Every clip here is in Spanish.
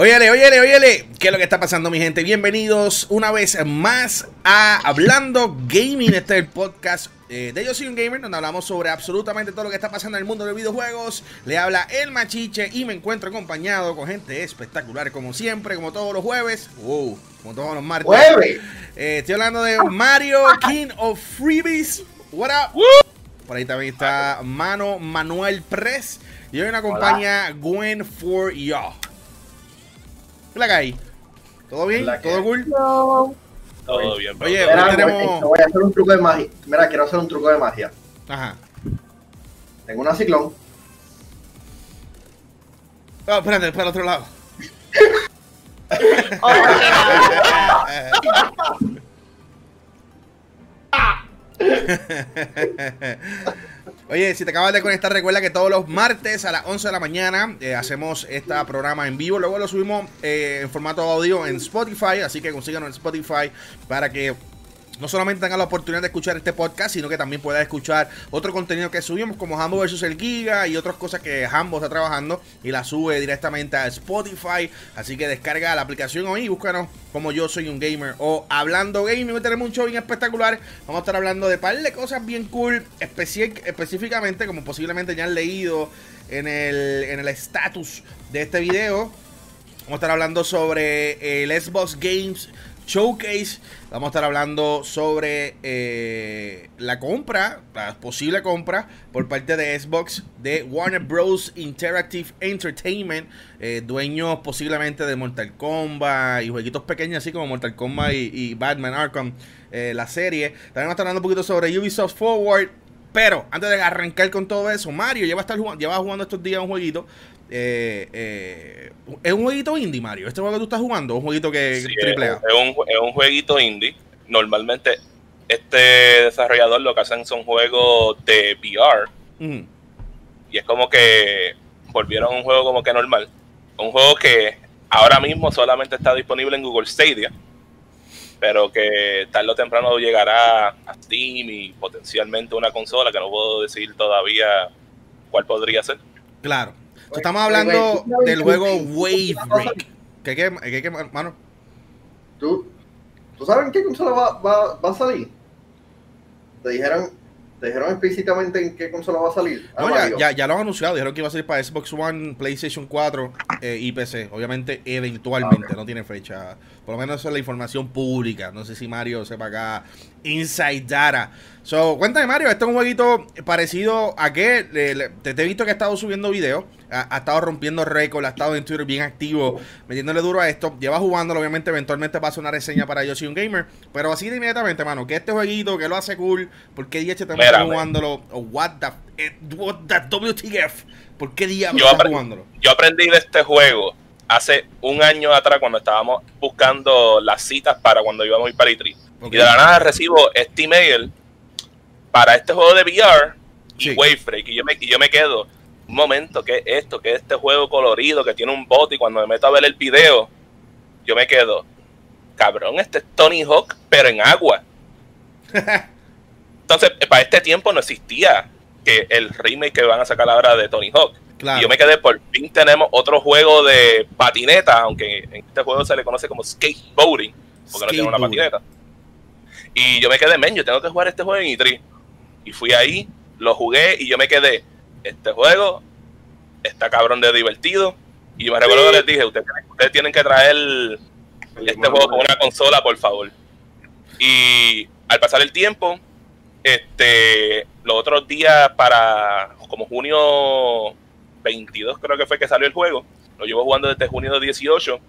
Óyele, óyele, óyele, ¿qué es lo que está pasando mi gente? Bienvenidos una vez más a Hablando Gaming, este es el podcast eh, de Yo Soy Un Gamer, donde hablamos sobre absolutamente todo lo que está pasando en el mundo de los videojuegos. Le habla el machiche y me encuentro acompañado con gente espectacular, como siempre, como todos los jueves, wow, como todos los martes. Eh, estoy hablando de Mario King of Freebies. What up? Por ahí también está Mano Manuel Press. Y hoy me acompaña Gwen for Ya. ¿Qué la? ¿Todo bien? ¿Todo cool? Todo bien, bro. Oye, Mira, tenemos... voy a hacer un truco de magia. Mira, quiero hacer un truco de magia. Ajá. Tengo una ciclón. Oh, espérate, para el otro lado. Oye, si te acabas de conectar, recuerda que todos los martes a las 11 de la mañana eh, hacemos este programa en vivo. Luego lo subimos eh, en formato audio en Spotify, así que consíganos en Spotify para que no solamente tenga la oportunidad de escuchar este podcast, sino que también pueda escuchar otro contenido que subimos, como Hambo vs el Giga y otras cosas que Hambo está trabajando y la sube directamente a Spotify. Así que descarga la aplicación hoy y búscanos como yo soy un gamer o hablando gaming. Hoy tenemos un show bien espectacular. Vamos a estar hablando de par de cosas bien cool, específicamente, como posiblemente ya han leído en el en el estatus de este video. Vamos a estar hablando sobre el Xbox Games Showcase. Vamos a estar hablando sobre eh, la compra, la posible compra por parte de Xbox de Warner Bros. Interactive Entertainment, eh, dueños posiblemente de Mortal Kombat y jueguitos pequeños así como Mortal Kombat y, Batman Arkham, eh, la serie. También vamos a estar hablando un poquito sobre Ubisoft Forward. Pero antes de arrancar con todo eso, Mario lleva, estar jugando, lleva jugando estos días un jueguito eh, eh, es un jueguito indie, Mario. ¿Este juego que tú estás jugando? ¿Un jueguito que triple A? Es un, es un jueguito indie. Normalmente, este desarrollador lo que hacen son juegos de VR. Y es como que volvieron a un juego como que normal. Un juego que ahora mismo solamente está disponible en Google Stadia. Pero que tarde o temprano llegará a Steam y potencialmente una consola que no puedo decir todavía cuál podría ser. Claro. Estamos hablando del juego Wave Break. ¿Qué, qué, qué, qué mano? ¿Tú, ¿Tú sabes en qué consola va, va, va a salir? Te dijeron, ¿Te dijeron explícitamente en qué consola va a salir? No, ya, ya, ya, lo han anunciado. Dijeron que iba a salir para Xbox One, PlayStation 4 eh, y PC. Obviamente, eventualmente, no tiene fecha. Por lo menos eso es la información pública. No sé si Mario sepa acá. Inside Data. So, cuéntame, Mario, este es un jueguito parecido a qué. te, he visto que ha estado subiendo videos ha, estado rompiendo récords, ha estado en Twitter bien activo, metiéndole duro a esto. Lleva jugándolo, obviamente, eventualmente pasa una reseña para Yo Soy Un Gamer. Pero así de inmediatamente, mano, que este jueguito, que lo hace cool, ¿por qué día te estás jugándolo? what the, eh, what the WTF? ¿Por qué día estás jugándolo? Yo aprendí de este juego hace un año atrás cuando estábamos buscando las citas para cuando íbamos a ir para E3. Y de la nada recibo este email para este juego de VR y Wave Break. Y yo me, y yo me quedo un momento, ¿qué es esto? ¿Qué es este juego colorido que tiene un bot? Y cuando me meto a ver el video, yo me quedo, cabrón, este es Tony Hawk, pero en agua. Entonces, para este tiempo no existía que el remake que van a sacar ahora de Tony Hawk. Y yo me quedé, por fin tenemos otro juego de patineta, aunque en este juego se le conoce como skateboarding, porque no tiene una patineta. Y yo me quedé, men, yo tengo que jugar este juego en E3. Y fui ahí, lo jugué y yo me quedé, este juego está cabrón de divertido. Y me recuerdo que les dije, ustedes, tienen que traer este juego con una consola, por favor. Y al pasar el tiempo, este, los otros días para como junio 22 creo que fue que salió el juego, lo llevo jugando desde junio 18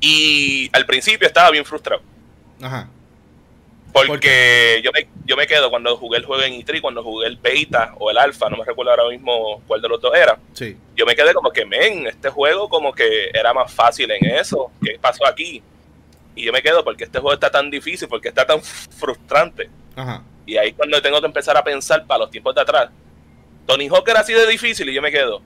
y al principio estaba bien frustrado. Ajá. Porque yo me, yo me quedo cuando jugué el juego en E3, cuando jugué el beta o el alfa, no me recuerdo ahora mismo cuál de los dos era. Sí. Yo me quedé como que, men, este juego como que era más fácil en eso. ¿Qué pasó aquí? Y yo me quedo porque este juego está tan difícil, porque está tan frustrante. Ajá. Y ahí cuando tengo que empezar a pensar para los tiempos de atrás. Tony Hawk era así de difícil y yo me quedo.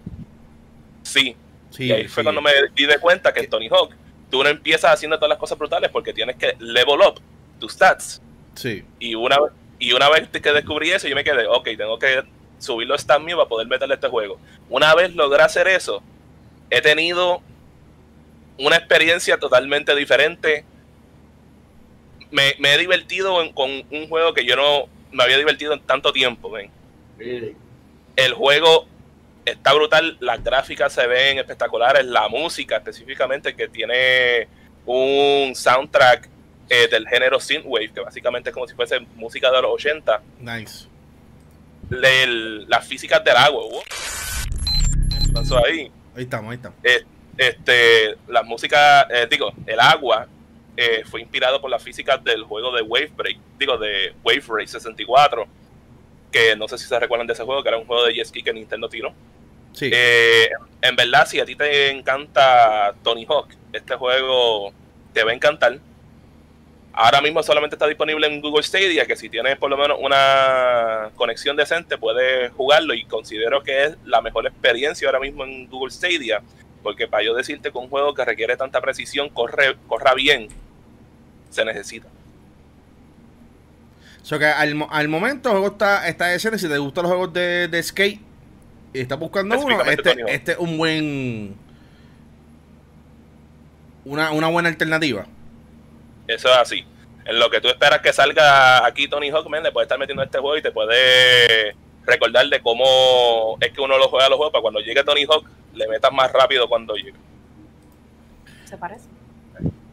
Sí. sí y ahí fue cuando me di de cuenta que en Tony Hawk tú no empiezas haciendo todas las cosas brutales porque tienes que level up tus stats Sí. Y una, y una vez que descubrí eso, yo me quedé, ok, tengo que subir los stats míos para poder meterle este juego. Una vez logré hacer eso, he tenido una experiencia totalmente diferente. Me, he divertido con un juego que yo no me había divertido en tanto tiempo. ¿ven? El juego está brutal, las gráficas se ven espectaculares, la música específicamente que tiene un soundtrack eh, del género synthwave, que básicamente es como si fuese música de los 80. Nice. las físicas del agua. ¿Qué pasó ahí? Ahí estamos, ahí estamos. Eh, este, la música, eh, digo, el agua fue inspirado por las físicas del juego de Wave Break, digo, de Wave Race 64, que no sé si se recuerdan de ese juego, que era un juego de jet ski que Nintendo tiró. Sí. en verdad, si a ti te encanta Tony Hawk, este juego te va a encantar Ahora mismo solamente está disponible en Google Stadia, que si tienes por lo menos una conexión decente puedes jugarlo y considero que es la mejor experiencia ahora mismo en Google Stadia, porque para yo decirte que un juego que requiere tanta precisión corre, corra bien, se necesita. O que al, momento el juego está, está decente, si te gustan los juegos de, skate y estás buscando uno, este, este es un buen... Una, una buena alternativa. Eso es así. En lo que tú esperas que salga aquí Tony Hawk, le puedes estar metiendo este juego y te puede recordar de cómo es que uno lo juega los juegos para cuando llegue Tony Hawk le metas más rápido cuando llegue. ¿Se parece?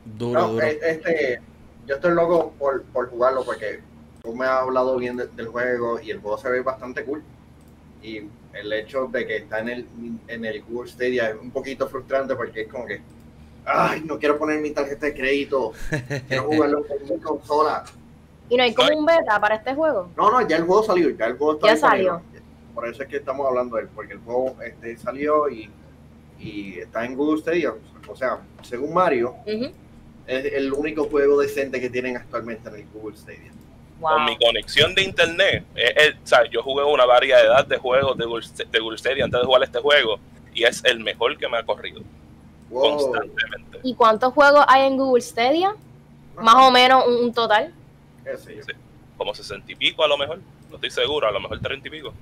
Duro, duro. Eh, este, yo estoy loco por, jugarlo porque tú me has hablado bien del juego y el juego se ve bastante cool. Y el hecho de que está en el, en el Google Stadia es un poquito frustrante porque es como que ay, no quiero poner mi tarjeta de crédito, quiero jugarlo en mi consola. ¿Y no hay como un beta para este juego? No, no, ya el juego salió, ya el juego está Ya salió. Por eso es que estamos hablando de él, porque el juego este salió y, y está en Google Stadia. O sea, según Mario, es el único juego decente que tienen actualmente en el Google Stadia. Con mi conexión de internet, o sea, yo jugué una variedad de juegos de Google, de Google Stadia antes de jugar este juego y es el mejor que me ha corrido. Constantemente. ¿Y cuántos juegos hay en Google Stadia? Más o menos un, total. Como sesenta y pico a lo mejor. No estoy seguro, a lo mejor treinta y pico.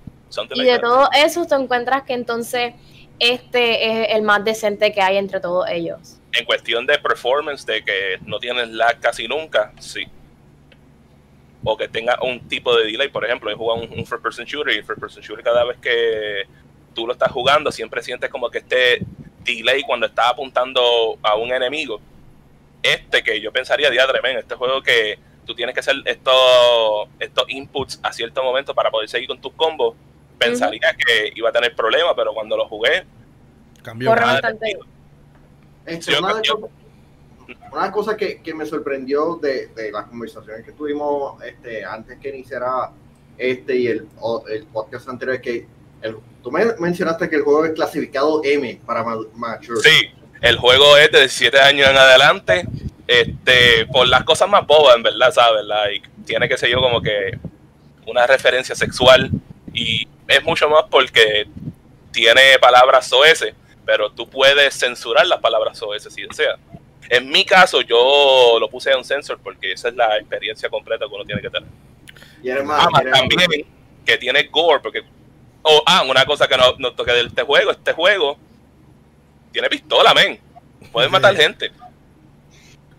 y de todo eso te encuentras que entonces este es el más decente que hay entre todos ellos. En cuestión de performance, de que no tienes lag casi nunca, sí. O que tenga un tipo de delay, por ejemplo, he jugado un, un first person shooter y first person shooter cada vez que tú lo estás jugando siempre sientes como que este delay cuando estás apuntando a un enemigo. Este que yo pensaría, diadre, este juego que tú tienes que hacer estos, estos inputs a cierto momento para poder seguir con tus combos, pensaría que iba a tener problemas, pero cuando lo jugué, cambió. Este, una, cosa que, que, me sorprendió de, de, las conversaciones que tuvimos este, antes que iniciara este y el, el podcast anterior es que el, tú me mencionaste que el juego es clasificado M para mature. Sí, el juego es de 17 años en adelante, este, por las cosas más bobas, en verdad, ¿sabes? Like, tiene que ser como que una referencia sexual y es mucho más porque tiene palabras OS, pero tú puedes censurar las palabras OS si deseas. En mi caso, yo lo puse en un sensor porque esa es la experiencia completa que uno tiene que tener. Y además, también que tiene gore, porque Oh, ah, una cosa que no, no toque de este juego, este juego tiene pistola, men. Pueden matar gente.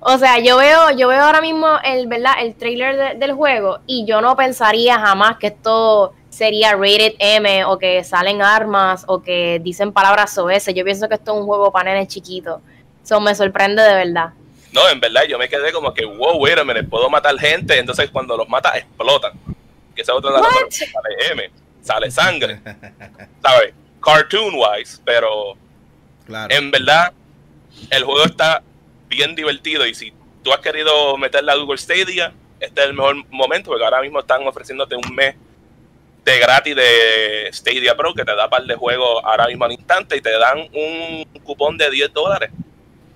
O sea, yo veo, yo veo ahora mismo el, ¿verdad? el trailer del juego y yo no pensaría jamás que esto sería rated M o que salen armas o que dicen palabras OS. Yo pienso que esto es un juego para nenes chiquitos. Eso me sorprende de verdad. No, en verdad yo me quedé como que, wow, wait a puedo matar gente. Entonces cuando los mata explotan. Que esa otra de M sale sangre, ¿sabes? Cartoon wise, pero en verdad el juego está bien divertido y si tú has querido meterle a Google Stadia, este es el mejor momento porque ahora mismo están ofreciéndote un mes de gratis de Stadia Pro que te da par de juegos ahora mismo al instante y te dan un cupón de 10 dólares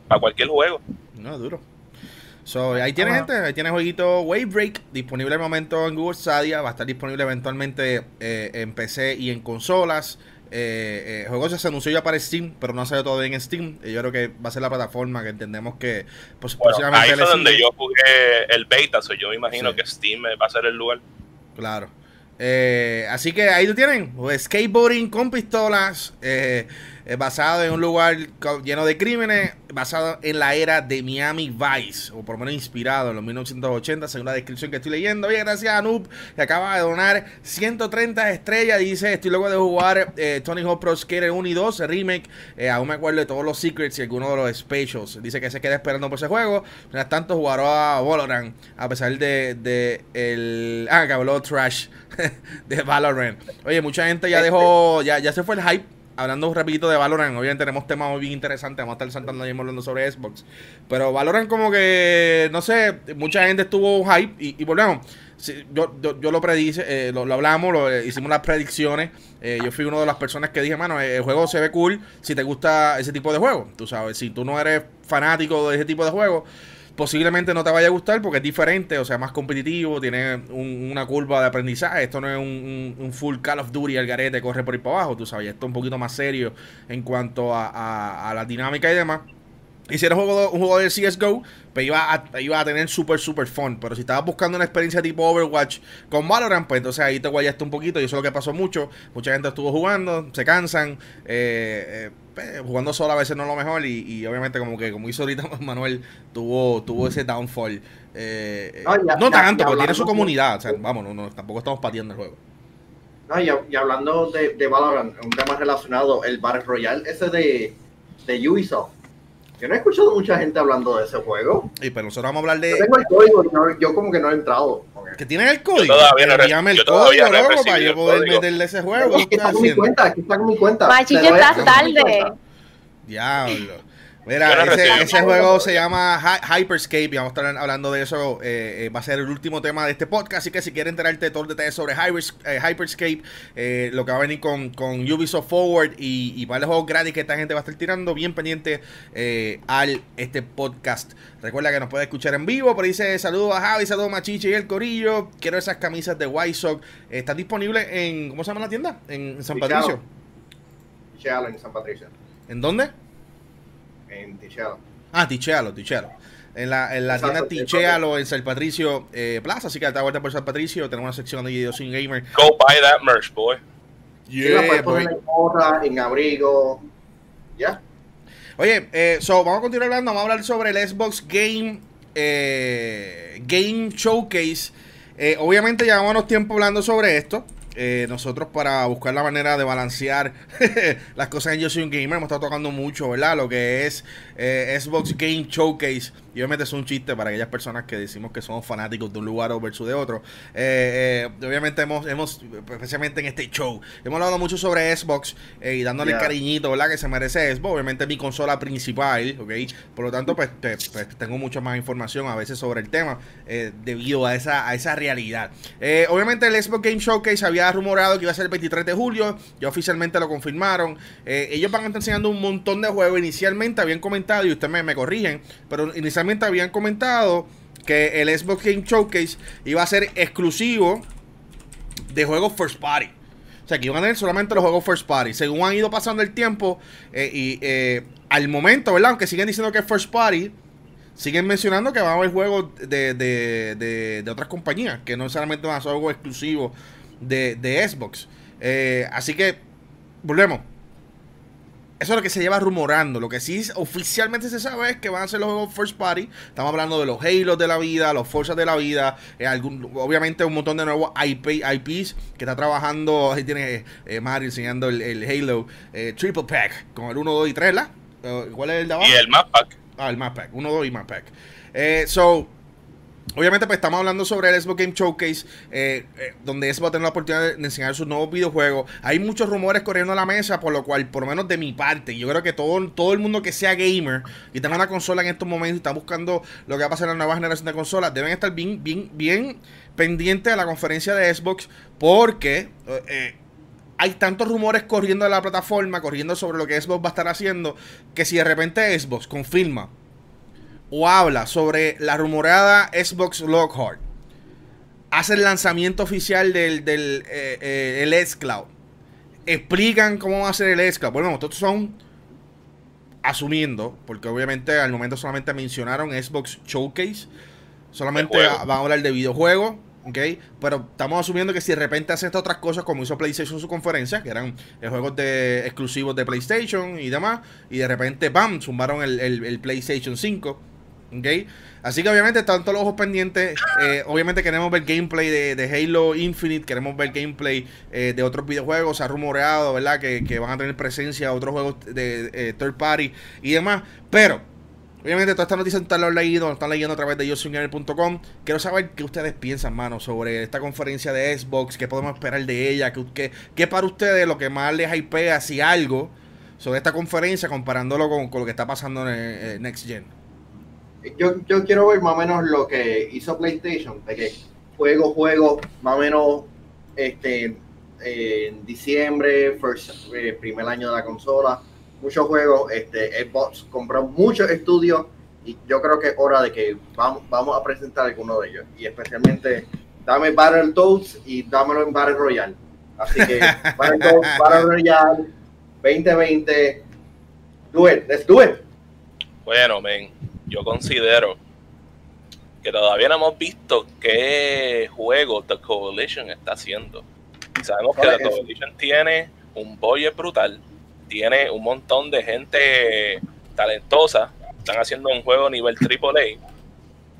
para cualquier juego. No, duro. So, ahí tiene gente, ahí tiene jueguito Wave Break, disponible al momento en Google Stadia, va a estar disponible eventualmente eh, en PC y en consolas. Eh, eh, juego se anunció ya para Steam, pero no ve todavía en Steam. yo creo que va a ser la plataforma que entendemos que pues, Ahí fue donde yo jugué el beta, so yo me imagino que Steam va a ser el lugar. Claro. así que ahí lo tienen, skateboarding con pistolas. Es basado en un lugar lleno de crímenes, basado en la era de Miami Vice, o por lo menos inspirado en los 1980, según la descripción que estoy leyendo. Oye, gracias a Noob, que acaba de donar 130 estrellas. Dice, estoy luego de jugar eh, Tony Hawk Pro Skater 1 y 2, el remake. Eh, aún me acuerdo de todos los secrets y algunos de los specials. Dice que se queda esperando por ese juego. Mientras tanto, jugará a Valorant, a pesar de, de el... Ah, que habló Trash de Valorant. Oye, mucha gente ya dejó, ya, ya se fue el hype. Hablando un rapidito de Valorant, obviamente tenemos temas muy bien interesantes, vamos a estar saltando ahí hablando sobre Xbox. Pero Valorant como que, no sé, mucha gente estuvo hype y, volvemos. yo, yo, lo predice, eh, lo, hablamos, lo, eh, hicimos las predicciones. Eh, yo fui una de las personas que dije, mano, el juego se ve cool si te gusta ese tipo de juego. Tú sabes, si tú no eres fanático de ese tipo de juego, posiblemente no te vaya a gustar porque es diferente, o sea, más competitivo, tiene una curva de aprendizaje. Esto no es un, full Call of Duty al garete, corre por ahí para abajo, tú sabes. Esto es un poquito más serio en cuanto a, a la dinámica y demás. Y si eres un juego, de CSGO, pues iba a, iba a tener súper, súper fun. Pero si estabas buscando una experiencia tipo Overwatch con Valorant, pues entonces ahí te guayaste un poquito. Y eso es lo que pasó mucho. Mucha gente estuvo jugando, se cansan. Eh, eh, pues, jugando solo a veces no es lo mejor. Y, obviamente, como que como hizo ahorita Manuel, tuvo, tuvo ese downfall. Eh, no, tanto, porque tiene su comunidad. O sea, vamos, no, tampoco estamos pateando el juego. No, y, hablando de, de, Valorant, un tema relacionado, el Battle Royale ese de, de Ubisoft yo no he escuchado mucha gente hablando de ese juego. Y pero nosotros vamos a hablar de. Yo tengo el código, yo como que no he entrado. ¿Que tiene el código? Yo todavía no Llame el código, loco, para yo poder meterle ese juego. Aquí está con mi cuenta, aquí está con mi cuenta. Machillo, estás tarde. Diablo. Mira, ese, juego se llama Hyperscape y vamos a estar hablando de eso. Eh, eh, va a ser el último tema de este podcast. Así que si quieren enterarte de todos los detalles sobre eh, Hyperscape, lo que va a venir con, con Ubisoft Forward y, y para los juegos gratis que esta gente va a estar tirando, bien pendiente al este podcast. Recuerda que nos puede escuchar en vivo. Por ahí dice saludos a Javi, saludos a Machiche y el Corillo. Quiero esas camisas de White Sox. Están disponibles en. ¿Cómo se llama la tienda? En San Patricio. en San Patricio. ¿En dónde? En Tichelo. Ah, Tichelo, Tichelo. En la, en la tienda Tichelo en San Patricio eh, Plaza, así que da vuelta por San Patricio. Tenemos una sección de videos sin gamer. Go buy that merch, boy. Yeah, la puedes en gorra, en abrigo. Ya. Oye, eh, so, vamos a continuar hablando. Vamos a hablar sobre el Xbox Game eh, Game Showcase. Eh, obviamente llevamos tiempo hablando sobre esto. Eh, nosotros para buscar la manera de balancear las cosas en Yo Soy un Gamer hemos estado tocando mucho, ¿verdad? Lo que es eh, Xbox Game Showcase. Y obviamente es un chiste para aquellas personas que decimos que somos fanáticos de un lugar o versus de otro. Eh, obviamente hemos, hemos, especialmente en este show, hemos hablado mucho sobre Xbox y dándole el cariñito, ¿verdad? Que se merece Xbox. Obviamente es mi consola principal, ¿ok? Por lo tanto, pues, pues tengo mucha más información a veces sobre el tema debido a esa, a esa realidad. obviamente el Xbox Game Showcase había rumorado que iba a ser el 23 de julio, ya oficialmente lo confirmaron. Eh, ellos van a estar enseñando un montón de juegos. Inicialmente habían comentado, y ustedes me, me corrigen, pero inicialmente habían comentado que el Xbox Game Showcase iba a ser exclusivo de juegos first party. O sea, que iban a tener solamente los juegos first party. Según han ido pasando el tiempo eh, y eh, al momento, ¿verdad? Aunque siguen diciendo que es first party, siguen mencionando que van a haber juegos de, de, de, otras compañías, que no necesariamente van a ser juegos exclusivos de, Xbox. Eh, así que, volvemos. Eso es lo que se lleva rumorando. Lo que sí oficialmente se sabe es que van a ser los juegos First Party. Estamos hablando de los Halo de la vida, los Forza de la vida. Eh, algún, obviamente un montón de nuevos IP, IPs que está trabajando. Ahí tiene eh, Mario enseñando el, Halo Triple Pack con el 1, 2 y 3, ¿la? ¿Cuál es el de abajo? Y el Map Pack. Ah, el Map Pack. 1, 2 y Map Pack. so, Obviamente, pues estamos hablando sobre el Xbox Game Showcase, eh, eh, donde Xbox va a tener la oportunidad de, enseñar sus nuevos videojuegos. Hay muchos rumores corriendo a la mesa, por lo cual, por lo menos de mi parte, yo creo que todo, todo el mundo que sea gamer y tenga una consola en estos momentos y está buscando lo que va a pasar en la nueva generación de consolas, deben estar bien, bien, bien pendientes a la conferencia de Xbox, porque eh, hay tantos rumores corriendo de la plataforma, corriendo sobre lo que Xbox va a estar haciendo, que si de repente Xbox confirma o habla sobre la rumorada Xbox Lockhart, hace el lanzamiento oficial del, del eh, eh, el X-Cloud, explican cómo va a ser el X-Cloud. Bueno, todos son asumiendo, porque obviamente al momento solamente mencionaron Xbox Showcase, solamente van a hablar de videojuegos. ¿ok? Pero estamos asumiendo que si de repente hace estas otras cosas, como hizo PlayStation en su conferencia, que eran eh, juegos de, exclusivos de PlayStation y demás, y de repente, ¡bam!, sumaron el, el, PlayStation 5, ¿ok? Así que obviamente están todos los ojos pendientes. Eh, obviamente queremos ver gameplay de, Halo Infinite, queremos ver gameplay eh, de otros videojuegos. Se ha rumoreado, ¿verdad? Que, van a tener presencia otros juegos de third party y demás. Pero Obviamente, todas estas noticias están están leyendo a través de yosingamer.com. Quiero saber qué ustedes piensan, mano, sobre esta conferencia de Xbox, qué podemos esperar de ella, qué, para ustedes lo que más les hypea, si algo, sobre esta conferencia, comparándolo con, lo que está pasando en, Next Gen. Yo, yo quiero ver más o menos lo que hizo PlayStation, de que juego, juego, más o menos este, en diciembre, first, eh, primer año de la consola muchos juegos. Este, Xbox compró muchos estudios y yo creo que es hora de que vamos, vamos a presentar alguno de ellos. Y especialmente, dame Battletoads y dámelo en Battle Royale. Así que, Battletoads, Battle Royale 2020. Do it, let's do it. Bueno, men, yo considero que todavía no hemos visto qué juego The Coalition está haciendo. Sabemos que The Coalition tiene un budget brutal tiene un montón de gente talentosa, están haciendo un juego nivel AAA.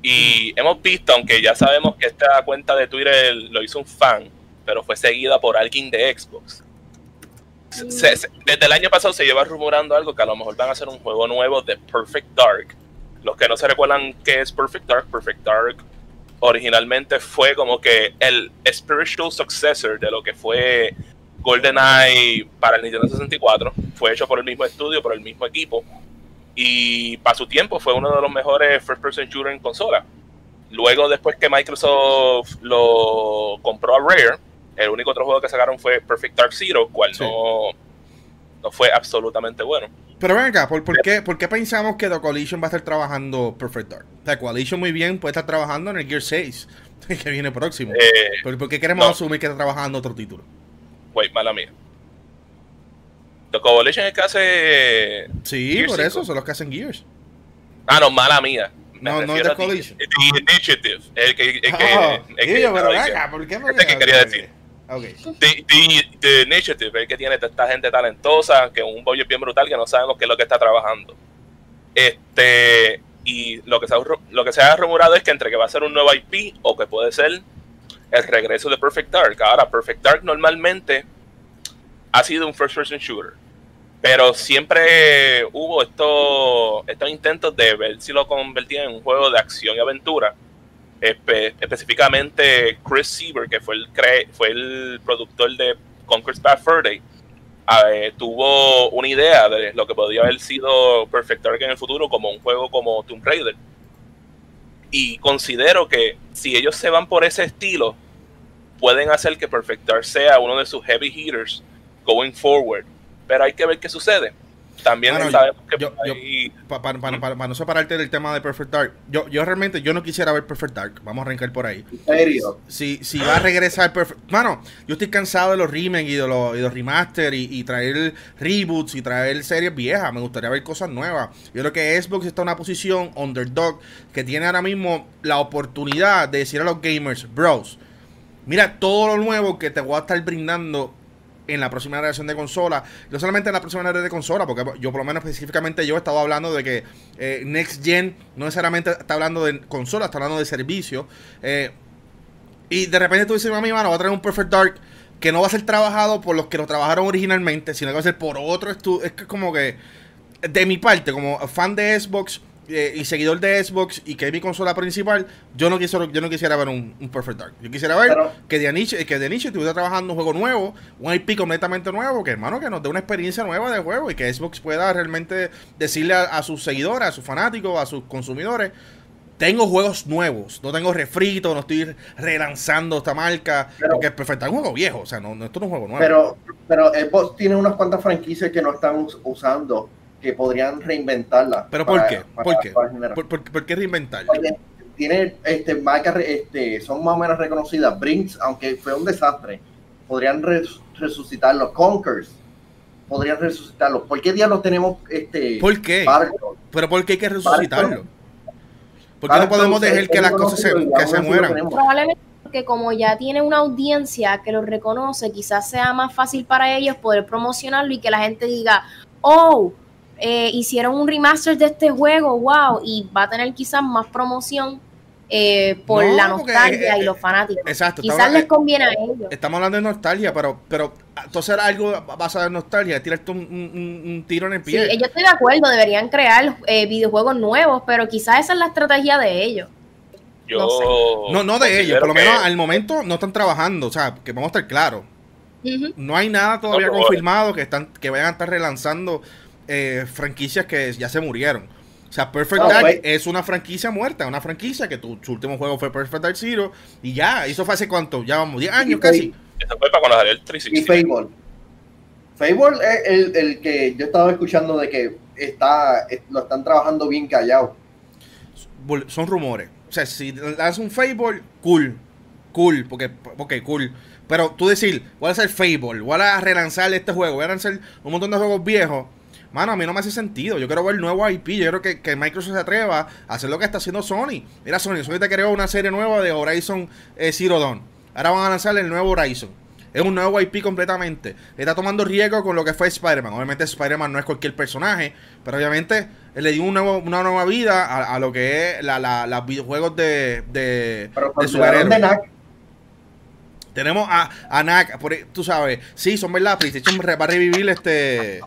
Y hemos visto, aunque ya sabemos que esta cuenta de Twitter lo hizo un fan, pero fue seguida por alguien de Xbox. desde el año pasado se lleva rumorando algo que a lo mejor van a hacer un juego nuevo de Perfect Dark. Los que no se recuerdan qué es Perfect Dark, Perfect Dark originalmente fue como que el spiritual successor de lo que fue GoldenEye para el Nintendo 64 fue hecho por el mismo estudio, por el mismo equipo. Y para su tiempo fue uno de los mejores first person shooter en consola. Luego, después que Microsoft lo compró a Rare, el único otro juego que sacaron fue Perfect Dark Zero, cual no, no fue absolutamente bueno. Pero ven acá, ¿por, qué, ¿por, qué, pensamos que The Coalition va a estar trabajando Perfect Dark? The Coalition muy bien puede estar trabajando en el Gear 6, que viene próximo. Eh, ¿Por, qué queremos asumir que está trabajando otro título? Wait, mala mía. The Coalition es que hace. Sí, por eso, son los que hacen Gears. Ah, no, mala mía. no, no The Coalition. The, Initiative. El que. El que, oh, el que, pero venga, ¿por qué me este que quería decir. Okay. The, the, Initiative, el que tiene esta gente talentosa, que un bollo bien brutal, que no sabemos qué es lo que está trabajando. Este. Y lo que, se ha, lo que se ha rumorado es que entre que va a ser un nuevo IP o que puede ser el regreso de Perfect Dark. Ahora, Perfect Dark normalmente ha sido un first person shooter, pero siempre hubo estos, estos intentos de ver si lo convertían en un juego de acción y aventura. Específicamente Chris Siever, que fue el, fue el productor de Conquer's Bad Fur Day, tuvo una idea de lo que podría haber sido Perfect Dark en el futuro como un juego como Tomb Raider y considero que si ellos se van por ese estilo, pueden hacer que Perfect Dark sea uno de sus heavy hitters going forward. Pero hay que ver qué sucede. También sabemos que para, no separarte del tema de Perfect Dark, yo, yo realmente yo no quisiera ver Perfect Dark. Vamos a arrancar por ahí. ¿En serio? Si, si va a regresar Perfect Mano, yo estoy cansado de los remakes y de los, y los remaster y, traer reboots y traer series viejas. Me gustaría ver cosas nuevas. Yo creo que Xbox está en una posición underdog que tiene ahora mismo la oportunidad de decir a los gamers, bros, mira todo lo nuevo que te voy a estar brindando en la próxima generación de consola. No solamente en la próxima generación de consola, porque yo por lo menos específicamente yo he estado hablando de que eh, Next Gen no necesariamente está hablando de consola, está hablando de servicio. Eh, y de repente tú dices, mami, mano, va a traer un Perfect Dark que no va a ser trabajado por los que lo trabajaron originalmente, sino que va a ser por otro estudio. Es que como que, de mi parte, como fan de Xbox, eh, y seguidor de Xbox y que es mi consola principal, yo no quisiera, yo no quisiera ver un, Perfect Dark. Yo quisiera ver que de Aniche, que de estuviera trabajando un juego nuevo, un IP completamente nuevo, que hermano, que nos dé una experiencia nueva de juego y que Xbox pueda realmente decirle a, sus seguidores, a sus fanáticos, a sus consumidores, tengo juegos nuevos, no tengo refrito, no estoy relanzando esta marca, porque Perfect Dark es un juego viejo, o sea, no, esto no es un juego nuevo. Pero, pero Xbox tiene unas cuantas franquicias que no están usando que podrían reinventarla. ¿Pero por qué? ¿Por qué? ¿Por, qué reinventarla? tiene este, marcas, este, son más o menos reconocidas. Brinks, aunque fue un desastre, podrían resucitarlo. Conkers, podrían resucitarlo. ¿Por qué diablos tenemos este ¿Por qué? ¿Pero por qué hay que resucitarlo? ¿Por qué no podemos dejar que las cosas se, que se mueran? Probablemente que como ya tiene una audiencia que lo reconoce, quizás sea más fácil para ellos poder promocionarlo y que la gente diga, oh, eh, hicieron un remaster de este juego, wow, y va a tener quizás más promoción eh, por la nostalgia y los fanáticos. Exacto. Quizás les conviene a ellos. Estamos hablando de nostalgia, pero, pero entonces algo basado en nostalgia, tirarte un, un, tiro en el pie. Sí, yo estoy de acuerdo, deberían crear eh, videojuegos nuevos, pero quizás esa es la estrategia de ellos. Yo no, no, de ellos, por lo menos al momento no están trabajando, o sea, que vamos a estar claros. No hay nada todavía confirmado que están que vayan a estar relanzando eh, franquicias que ya se murieron. O sea, Perfect Dark pues. es una franquicia muerta, una franquicia que tu, su último juego fue Perfect Dark Zero y ya, eso fue hace cuánto, ya vamos, 10 años casi. Eso fue para cuando salió el 360. Y Fable. Fable es el, el, que yo estaba escuchando de que está lo están trabajando bien callado. Son rumores. O sea, si das un Fable, cool. Cool, porque, ok, cool. Pero tú decir, voy a hacer Fable, voy a relanzar este juego, voy a lanzar un montón de juegos viejos Mano, a mí no me hace sentido. Yo quiero ver el nuevo IP. Yo quiero que, que Microsoft se atreva a hacer lo que está haciendo Sony. Mira, Sony, Sony te creó una serie nueva de Horizon eh, Zero Dawn. Ahora van a lanzar el nuevo Horizon. Es un nuevo IP completamente. Está tomando riesgo con lo que fue Spider-Man. Obviamente Spider-Man no es cualquier personaje, pero obviamente le dio un nuevo, una nueva vida a, lo que es la, la, los videojuegos de, de, de superhéroes. Tenemos a, a NAC, por, tú sabes, sí, son verdad, PlayStation va a revivir este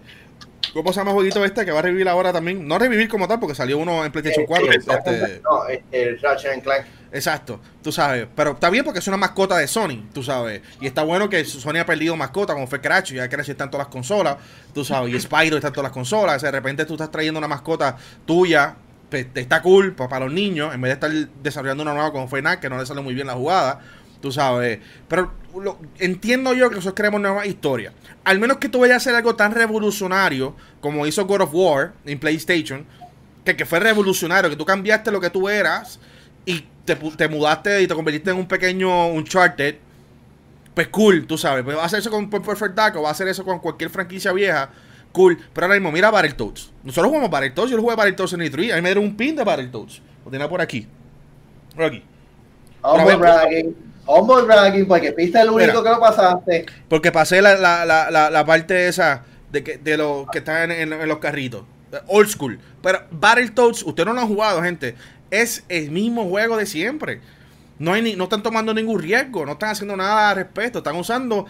¿Cómo se llama el jueguito este que va a revivir ahora también? No revivir como tal, porque salió uno en PlayStation 4. Este... No, el Ratchet Clank. Exacto, tú sabes. Pero está bien porque es una mascota de Sony, tú sabes. Y está bueno que Sony ha perdido mascota, como fue Crash, ya Crash está en todas las consolas, tú sabes. Y Spyro está en todas las consolas. De repente tú estás trayendo una mascota tuya, pues, está cool para los niños, en vez de estar desarrollando una nueva como fue NAC, que no le sale muy bien la jugada. Tú sabes. Pero entiendo yo que nosotros queremos nueva historia. Al menos que tú vayas a hacer algo tan revolucionario como hizo God of War en PlayStation. Que, que fue revolucionario, que tú cambiaste lo que tú eras y te, te mudaste y te convertiste en un pequeño Uncharted. Pues cool, tú sabes. Pues va a hacer eso con Perfect Dark o va a hacer eso con cualquier franquicia vieja. Cool. Pero ahora mismo, mira Battletoads. Nosotros jugamos Battletoads. Yo lo jugué Battletoads en E3. A mí me dieron un pin de Battletoads. Lo tenía por aquí. Por aquí. Humble bragging, porque fuiste el único que lo pasaste. Porque pasé la, la, la, la parte esa de, que, de los que están en, los carritos. Old school. Pero Battletoads, usted no lo ha jugado, gente. Es el mismo juego de siempre. No, hay ni, no están tomando ningún riesgo, no están haciendo nada al respecto. Están usando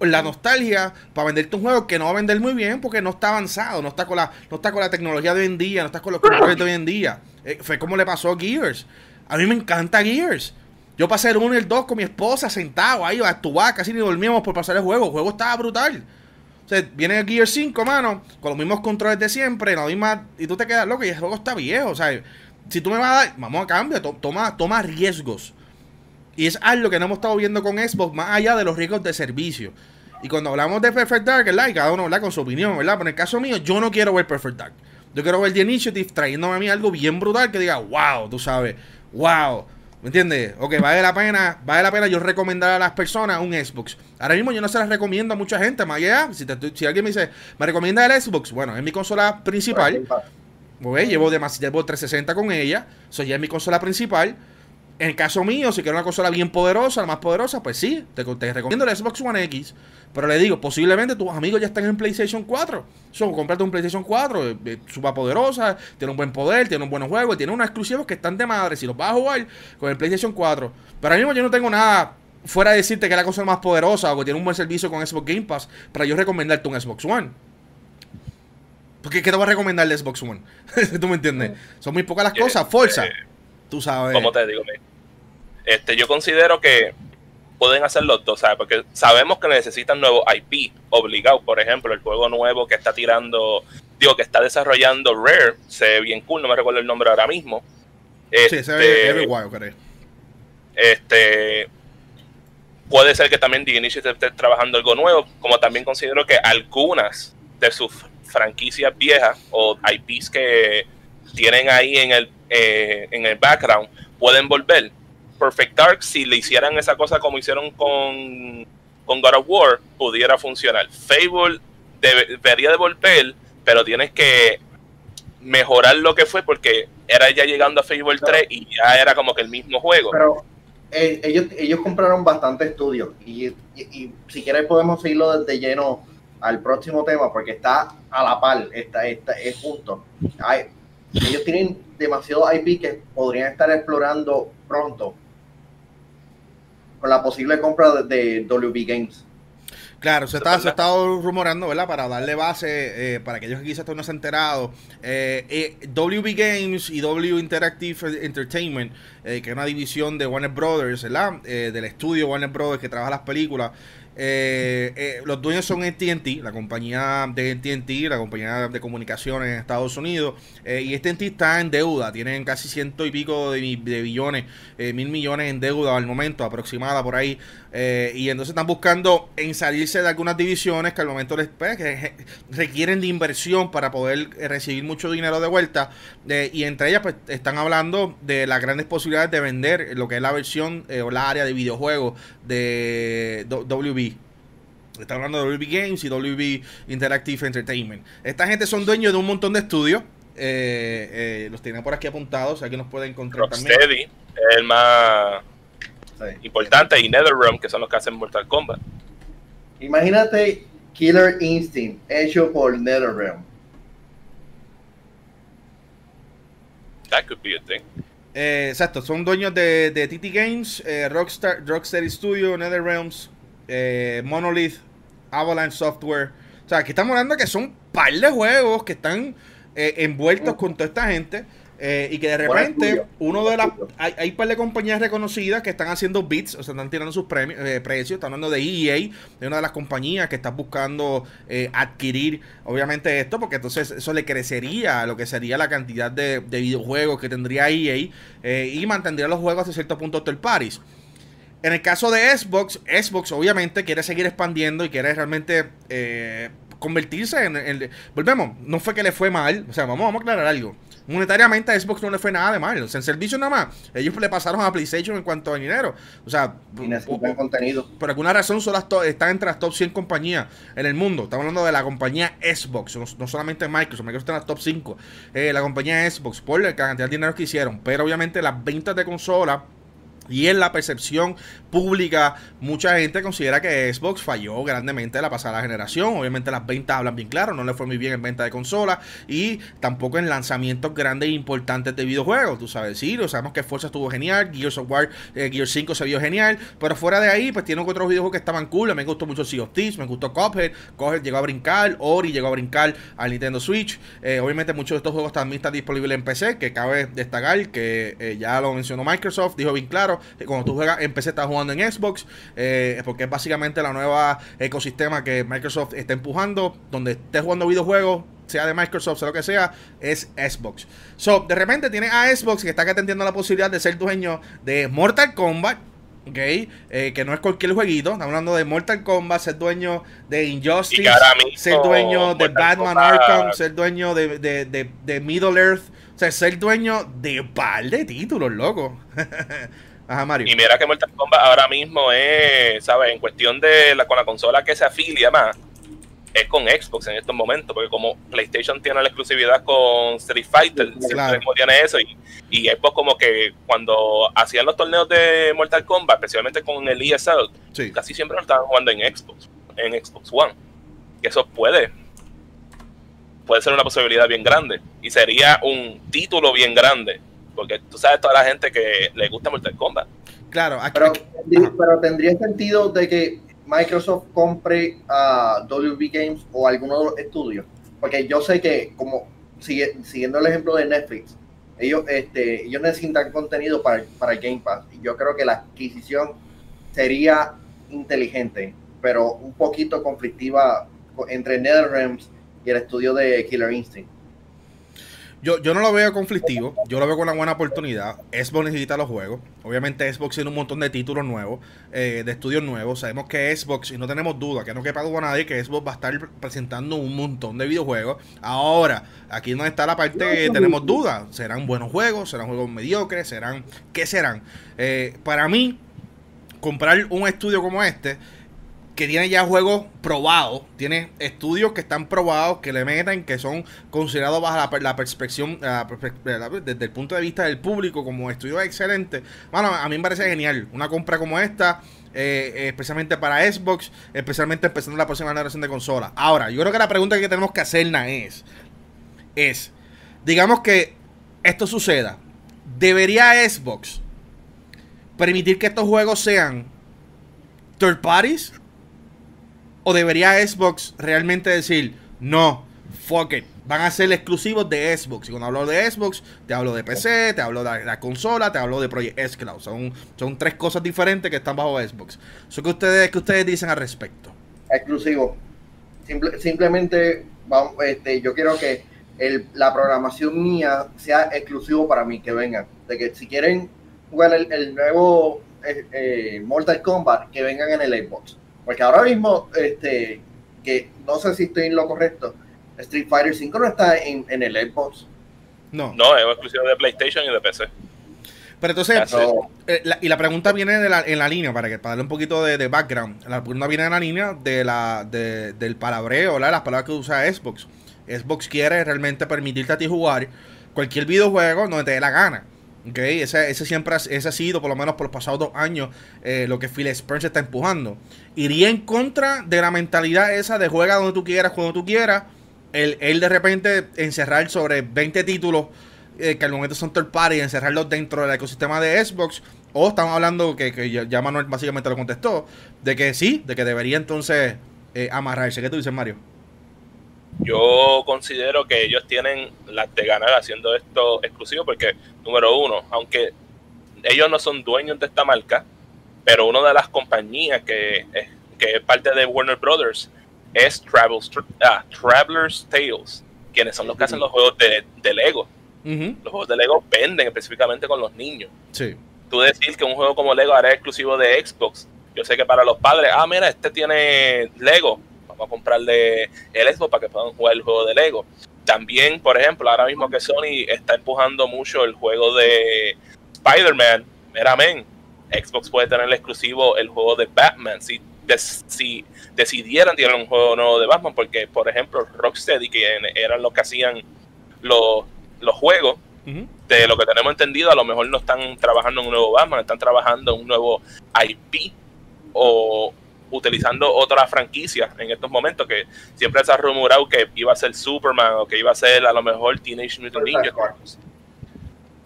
la nostalgia para venderte un juego que no va a vender muy bien porque no está avanzado, no está con la, no está con la tecnología de hoy en día, no está con los componentes de hoy en día. Eh, fue como le pasó a Gears. A mí me encanta Gears. Yo pasé el 1 y el 2 con mi esposa sentado ahí, a tu casi ni dormíamos por pasar el juego. El juego estaba brutal. O sea, viene el Gear 5, mano, con los mismos controles de siempre, la misma, y tú te quedas loco y el juego está viejo. O sea, si tú me vas a dar, vamos a cambio, toma, toma riesgos. Y es algo que no hemos estado viendo con Xbox, más allá de los riesgos de servicio. Y cuando hablamos de Perfect Dark, ¿verdad? Y cada uno, ¿verdad? Con su opinión, ¿verdad? Pero en el caso mío, yo no quiero ver Perfect Dark. Yo quiero ver The Initiative trayéndome a mí algo bien brutal que diga, wow, tú sabes, wow. ¿Me entiendes? Ok, vale la pena, vale la pena yo recomendar a las personas un Xbox. Ahora mismo yo no se las recomiendo a mucha gente, más allá, si, si alguien me dice, me recomienda el Xbox, bueno, es mi consola principal. Llevo, llevo 360 con ella, eso ya es mi consola principal. En el caso mío, si quiero una consola bien poderosa, la más poderosa, pues sí, te, te recomiendo el Xbox One X. Pero le digo, posiblemente tus amigos ya están en PlayStation 4. So, comprate un PlayStation 4, eh, eh, suba poderosa, tiene un buen poder, tiene un buen juego, tiene unos exclusivos que están de madre. Si los vas a jugar con el PlayStation 4. Pero ahora mismo yo no tengo nada fuera de decirte que es la consola más poderosa o que tiene un buen servicio con Xbox Game Pass para yo recomendarte un Xbox One. Porque ¿qué te voy a recomendar el Xbox One? ¿Tú me entiendes? Son muy pocas las cosas. Forza. Eh, tú sabes. ¿Cómo te digo? Este, yo considero que pueden hacer los dos, ¿sabes? Porque sabemos que necesitan nuevo IP, obligado. Por ejemplo, el juego nuevo que está tirando, digo, que está desarrollando Rare, se ve bien cool, no me recuerdo el nombre ahora mismo. sí, se ve este, guay, creo. Este, puede ser que también The Initiative esté trabajando algo nuevo, como también considero que algunas de sus franquicias viejas o IPs que tienen ahí en el, eh, en el background pueden volver Perfect Dark, si le hicieran esa cosa como hicieron con, con God of War, pudiera funcionar. Fable debería devolver, pero tienes que mejorar lo que fue porque era ya llegando a Fable 3 y ya era como que el mismo juego. Pero eh, ellos, ellos compraron bastante estudios y, si quieres podemos seguirlo desde lleno al próximo tema porque está a la par, está, está es junto. Hay, ellos tienen demasiado IP que podrían estar explorando pronto con la posible compra de, WB Games. Claro, se está, se rumorando, ¿verdad? Para darle base, eh, para aquellos que quizás no se han enterado, eh, eh WB Games y W Interactive Entertainment, eh, que es una división de Warner Brothers, ¿verdad? del estudio Warner Brothers que trabaja las películas, eh, eh, los dueños son ATT, la compañía de ATT, la compañía de comunicaciones en Estados Unidos. Eh, y ATT está en deuda, tienen casi ciento y pico de, billones, eh, mil millones en deuda al momento, aproximada por ahí. y entonces están buscando en salirse de algunas divisiones que al momento pues, requieren de inversión para poder recibir mucho dinero de vuelta. y entre ellas, pues están hablando de las grandes posibilidades de vender lo que es la versión o la área de videojuegos de WB Está hablando de WB Games y WB Interactive Entertainment. Esta gente son dueños de un montón de estudios. Eh, eh, los tienen por aquí apuntados. Aquí nos pueden encontrar Rocksteady, el más importante, y NetherRealm, que son los que hacen Mortal Kombat. Imagínate Killer Instinct hecho por NetherRealm. That could be a thing. Eh, exacto, son dueños de, de TT Games, Rockstar, Rocksteady Studio, NetherRealms, eh, Monolith, Avalanche Software. O sea, aquí estamos hablando que son un par de juegos que están eh, envueltos con toda esta gente. Eh, y que de repente uno de las hay, hay un par de compañías reconocidas que están haciendo bits, o sea, están tirando sus premios, precios. Están hablando de EA, de una de las compañías que está buscando adquirir, obviamente, esto, porque entonces eso le crecería a lo que sería la cantidad de, videojuegos que tendría EA y mantendría los juegos hasta cierto punto el Paris. En el caso de Xbox, Xbox obviamente quiere seguir expandiendo y quiere realmente eh, convertirse en, Volvemos, no fue que le fue mal, o sea, vamos, vamos a aclarar algo. Monetariamente a Xbox no le fue nada de mal. O sea, en servicio nada más. Ellos le pasaron a PlayStation en cuanto a dinero. O sea, y contenido. Por alguna razón solo están entre las top 100 compañías en el mundo. Estamos hablando de la compañía Xbox, no, solamente Microsoft. Microsoft está en las top 5. Eh, la compañía Xbox, por la cantidad de dinero que hicieron. Pero obviamente las ventas de consola y en la percepción pública, mucha gente considera que Xbox falló grandemente la pasada generación. Obviamente las ventas hablan bien claro, no le fue muy bien en venta de consola y tampoco en lanzamientos grandes e importantes de videojuegos. Tú sabes, sí, lo sabemos que Forza estuvo genial, Gears of War, eh, Gears 5 se vio genial, pero fuera de ahí, pues tiene otros videojuegos que estaban cool. Me gustó mucho Sea of Thieves, me gustó Cuphead, Cuphead llegó a brincar, Ori llegó a brincar al Nintendo Switch. Eh, obviamente muchos de estos juegos también están disponibles en PC, que cabe destacar que eh, ya lo mencionó Microsoft, dijo bien claro, cuando tú juegas en PC estás jugando en Xbox, eh, porque es básicamente la nueva ecosistema que Microsoft está empujando, donde estés jugando videojuegos, sea de Microsoft, sea lo que sea, es Xbox. So, de repente tienes a Xbox que está atendiendo la posibilidad de ser dueño de Mortal Kombat, ¿ok? Eh, que no es cualquier jueguito, estamos hablando de Mortal Kombat, ser dueño de Injustice, ser dueño de Batman Arkham, ser dueño de, de, de, Middle Earth, o sea, ser dueño de par de títulos, loco. Y mira que Mortal Kombat ahora mismo es, ¿sabes? En cuestión de la, con la consola que se afilia más, es con Xbox en estos momentos, porque como PlayStation tiene la exclusividad con Street Fighter, siempre tiene eso, y, y, Xbox como que cuando hacían los torneos de Mortal Kombat, especialmente con el ESL, casi siempre lo estaban jugando en Xbox, en Xbox One. Y eso puede, puede ser una posibilidad bien grande, y sería un título bien grande porque tú sabes toda la gente que le gusta Mortal Kombat. Claro, pero, pero tendría sentido de que Microsoft compre a WB Games o algún otro estudio. Porque yo sé que, como siguiendo el ejemplo de Netflix, ellos, este, ellos necesitan contenido para, para Game Pass. Y yo creo que la adquisición sería inteligente, pero un poquito conflictiva entre NetherRealms y el estudio de Killer Instinct. Yo, yo no lo veo conflictivo, yo lo veo con una buena oportunidad. Xbox necesita los juegos. Obviamente Xbox tiene un montón de títulos nuevos, eh, de estudios nuevos. Sabemos que Xbox, y no tenemos duda, que no quepa duda a nadie, que Xbox va a estar presentando un montón de videojuegos. Ahora, aquí no está la parte que tenemos duda. ¿Serán buenos juegos? ¿Serán juegos mediocres? ¿Serán? ¿Qué serán? Eh, para mí, comprar un estudio como este porque tiene ya juegos probados, tiene estudios que están probados, que le meten, que son considerados bajo la, perspección, desde el punto de vista del público como estudios excelentes. Bueno, a mí me parece genial. Una compra como esta, eh, especialmente para Xbox, especialmente empezando la próxima generación de consola. Ahora, yo creo que la pregunta que tenemos que hacerla es, es, digamos que esto suceda, ¿debería Xbox permitir que estos juegos sean third parties? ¿O debería Xbox realmente decir, no, fuck it, van a ser exclusivos de Xbox? Y cuando hablo de Xbox, te hablo de PC, te hablo de la consola, te hablo de Project S Cloud. Son, son tres cosas diferentes que están bajo Xbox. ¿Qué ustedes, qué ustedes dicen al respecto? Exclusivo. simplemente, vamos, este, yo quiero que la programación mía sea exclusivo para mí, que vengan. De que si quieren jugar el, nuevo eh, eh, Mortal Kombat, que vengan en el Xbox. Porque ahora mismo, este, que no sé si estoy en lo correcto, Street Fighter 5 no está en, el Xbox. No. No, es exclusivo de PlayStation y de PC. Pero entonces, eh, y la pregunta viene de la, en la línea, para que para darle un poquito de, background. La pregunta viene en la línea de la, de, del palabreo, las palabras que usa Xbox. Xbox quiere realmente permitirte a ti jugar cualquier videojuego donde te dé la gana. Okay, ese, ese siempre ha, ese ha sido, por lo menos por los pasados dos años, eh, lo que Phil Spencer está empujando. Iría en contra de la mentalidad esa de juega donde tú quieras, cuando tú quieras. El, él de repente encerrar sobre 20 títulos eh, que al momento son third party, encerrarlos dentro del ecosistema de Xbox. O estamos hablando, que, que ya Manuel básicamente lo contestó, de que sí, de que debería entonces eh, amarrarse. ¿Qué tú dices, Mario? Yo considero que ellos tienen las de ganar haciendo esto exclusivo porque, número uno, aunque ellos no son dueños de esta marca, pero una de las compañías que es, que es parte de Warner Brothers es ah, Traveler's Tales, quienes son los que hacen los juegos de, Lego. Los juegos de Lego venden específicamente con los niños. Sí. Tú decir que un juego como Lego hará exclusivo de Xbox. Yo sé que para los padres, ah, mira, este tiene Lego, a comprarle el Xbox para que puedan jugar el juego de Lego. También, por ejemplo, ahora mismo que Sony está empujando mucho el juego de Spider-Man, meramente, Xbox puede tener el exclusivo el juego de Batman. Si, si decidieran tirar un juego nuevo de Batman, porque, por ejemplo, Rocksteady, que eran los que hacían los, los juegos, de lo que tenemos entendido, a lo mejor no están trabajando en un nuevo Batman, están trabajando en un nuevo IP o, utilizando otra franquicia en estos momentos, que siempre se ha rumorado que iba a ser Superman o que iba a ser a lo mejor Teenage Mutant Ninja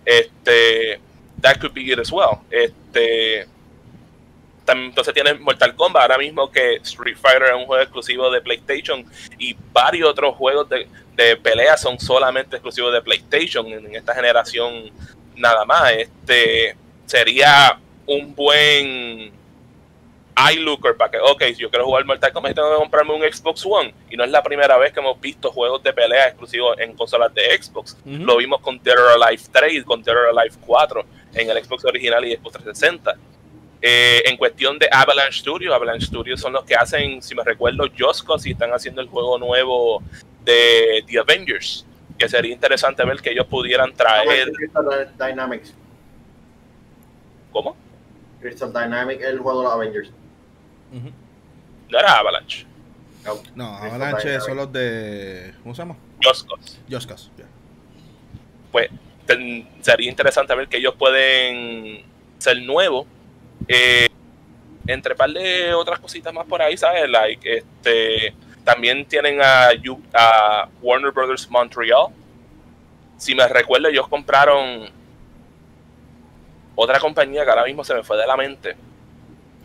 Este, that could be it as well. Este, entonces tiene Mortal Kombat ahora mismo que Street Fighter es un juego exclusivo de PlayStation y varios otros juegos de, de pelea son solamente exclusivos de PlayStation en, esta generación nada más. Este sería un buen iLooker para que, ok, si yo quiero jugar Mortal Kombat tengo que comprarme un Xbox One. Y no es la primera vez que hemos visto juegos de pelea exclusivos en consolas de Xbox. Lo vimos con Dead or Alive 3 con Dead or Alive 4 en el Xbox original y Xbox 360. Eh, en cuestión de Avalanche Studios, Avalanche Studios son los que hacen, si me recuerdo, Josco, si están haciendo el juego nuevo de The Avengers. Que sería interesante ver que ellos pudieran traer. Dynamics. ¿Cómo? Crystal Dynamics, el juego de los Avengers. No era Avalanche. No, Avalanche son los de. ¿Cómo se llama? Joscos. Joscos, Pues sería interesante ver que ellos pueden ser nuevos. Eh, entre par de otras cositas más por ahí, ¿sabes? Like, este, también tienen a, a Warner Brothers Montreal. Si me recuerdo, ellos compraron otra compañía que ahora mismo se me fue de la mente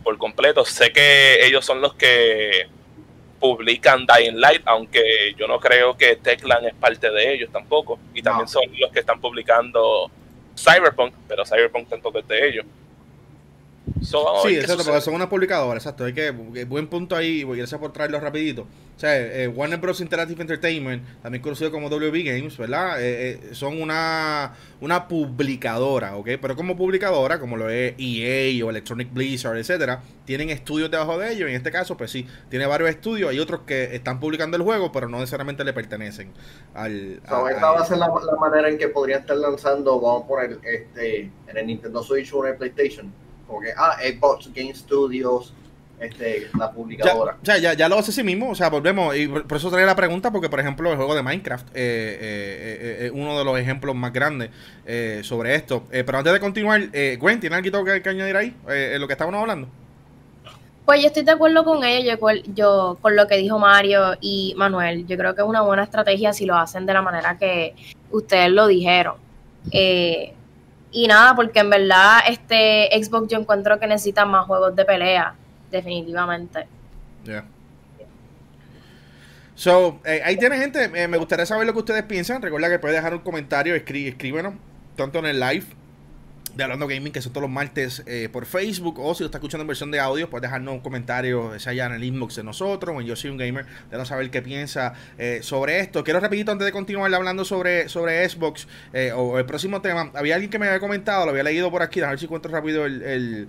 por completo. Sé que ellos son los que publican Dying Light, aunque yo no creo que Techland es parte de ellos tampoco. Y también son los que están publicando Cyberpunk, pero Cyberpunk tampoco es de ellos. sí, exacto, porque son una publicadora, exacto. Hay que, buen punto ahí, gracias por traerlo rapidito. O sea, eh, Warner Bros. Interactive Entertainment, también conocido como WB Games, ¿verdad? Eh, eh, son una, una publicadora, ¿ok? Pero como publicadora, como lo es EA o Electronic Blizzard, etcétera, tienen estudios debajo de ellos. En este caso, pues sí, tiene varios estudios. Hay otros que están publicando el juego, pero no necesariamente le pertenecen al. esta va a ser la, manera en que podrían estar lanzando, vamos a poner, este, en el Nintendo Switch o en el PlayStation. Porque, ah, Xbox Game Studios, este, la publicadora. Ya, ya, ya, lo hace sí mismo, o sea, volvemos, y por, eso trae la pregunta, porque por ejemplo el juego de Minecraft es eh, eh, eh, uno de los ejemplos más grandes sobre esto. pero antes de continuar, Gwen, ¿tiene algo que, que añadir ahí en lo que estábamos hablando? Pues yo estoy de acuerdo con ello, yo, yo con lo que dijo Mario y Manuel. Yo creo que es una buena estrategia si lo hacen de la manera que ustedes lo dijeron. y nada, porque en verdad este Xbox yo encuentro que necesita más juegos de pelea definitivamente. Yeah. So, eh, ahí tiene gente. Eh, me gustaría saber lo que ustedes piensan. Recuerda que puedes dejar un comentario, escríbenos, tanto en el live de Hablando Gaming, que son todos los martes eh, por Facebook, o si lo estás escuchando en versión de audio, puedes dejarnos un comentario, sea allá en el inbox de nosotros, o en Yo Soy un Gamer, de saber qué piensa sobre esto. Quiero repetir antes de continuar hablando sobre, sobre Xbox o el próximo tema. Había alguien que me había comentado, lo había leído por aquí, a ver si encuentro rápido el,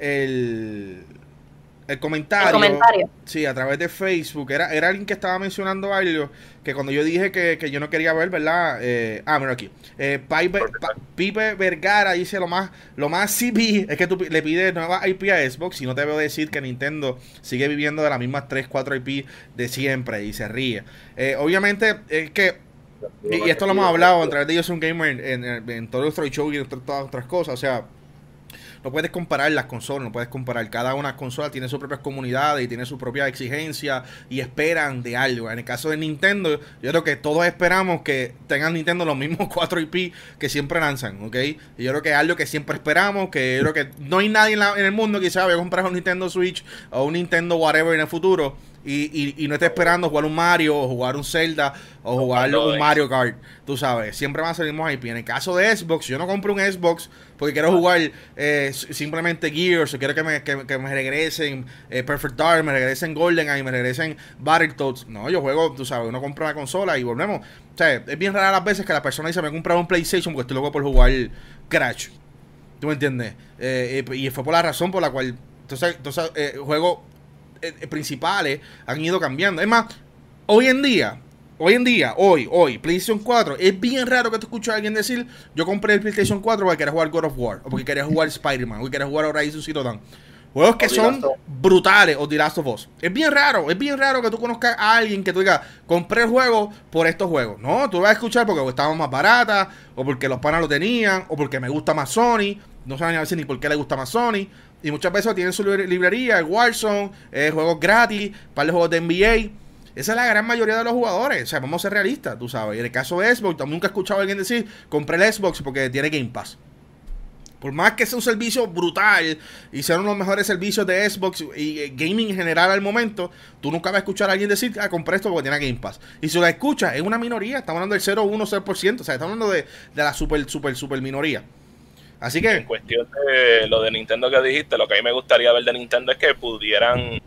el comentario, Sí, a través de Facebook. Era, era alguien que estaba mencionando algo que cuando yo dije que, yo no quería ver, ¿verdad? Eh, ah, mira aquí. Eh, Pipe, Vergara dice lo más, lo más CB es que tú le pides nueva IP a Xbox y no te veo decir que Nintendo sigue viviendo de las mismas 3, 4 IP de siempre y se ríe. Eh, obviamente es que y esto lo hemos hablado a través de Yo Soy un Gamer en, en, en todos los shows y en todas otras cosas. O sea, no puedes comparar las consolas, no puedes comparar. Cada una consola tiene sus propias comunidades y tiene su propia exigencia y esperan de algo. En el caso de Nintendo, yo creo que todos esperamos que tengan Nintendo los mismos 4 IP que siempre lanzan, ¿ok? Y yo creo que es algo que siempre esperamos, que yo creo que no hay nadie en, el mundo que sabe comprar un Nintendo Switch o un Nintendo whatever en el futuro y, y, no esté esperando jugar un Mario o jugar un Zelda o jugar un Mario Kart. Tú sabes, siempre van a salir más IP. En el caso de Xbox, yo no compro un Xbox porque quiero jugar eh, simplemente Gears o quiero que me, que, me regresen eh, Perfect Dark, me regresen GoldenEye, me regresen Battletoads. No, yo juego, tú sabes, uno compra la consola y volvemos. O sea, es bien rara las veces que la persona dice, me he comprado un PlayStation porque estoy loco por jugar Crash. ¿Tú me entiendes? Eh, y fue por la razón por la cual entonces, entonces juego eh, principales han ido cambiando. Es más, hoy en día, hoy en día, hoy, hoy, PlayStation 4, es bien raro que te escuches a alguien decir, yo compré el PlayStation 4 porque quería jugar God of War, o porque quería jugar Spider-Man, o porque quería jugar Horizon Zero Dawn. Juegos que son brutales, o The Last of Us. Es bien raro, es bien raro que tú conozcas a alguien que tú digas, compré el juego por estos juegos. No, tú vas a escuchar porque estaban más baratas, o porque los panas lo tenían, o porque me gusta más Sony. No saben a veces ni por qué le gusta más Sony. Y muchas veces tienen su librería, el Warzone, eh, juegos gratis, para los juegos de NBA. Esa es la gran mayoría de los jugadores. O sea, vamos a ser realistas, tú sabes. Y en el caso de Xbox, nunca he escuchado a alguien decir, compré el Xbox porque tiene Game Pass. Por más que sea un servicio brutal y sea uno de los mejores servicios de Xbox y eh, gaming en general al momento, tú nunca vas a escuchar a alguien decir, ah, compré esto porque tiene Game Pass. Y si lo escuchas, es una minoría. Estamos hablando del 0, 1, 0%. O sea, estamos hablando de, de la super, super, super minoría. Así que. En cuestión de lo de Nintendo que dijiste, lo que a mí me gustaría ver de Nintendo es que pudieran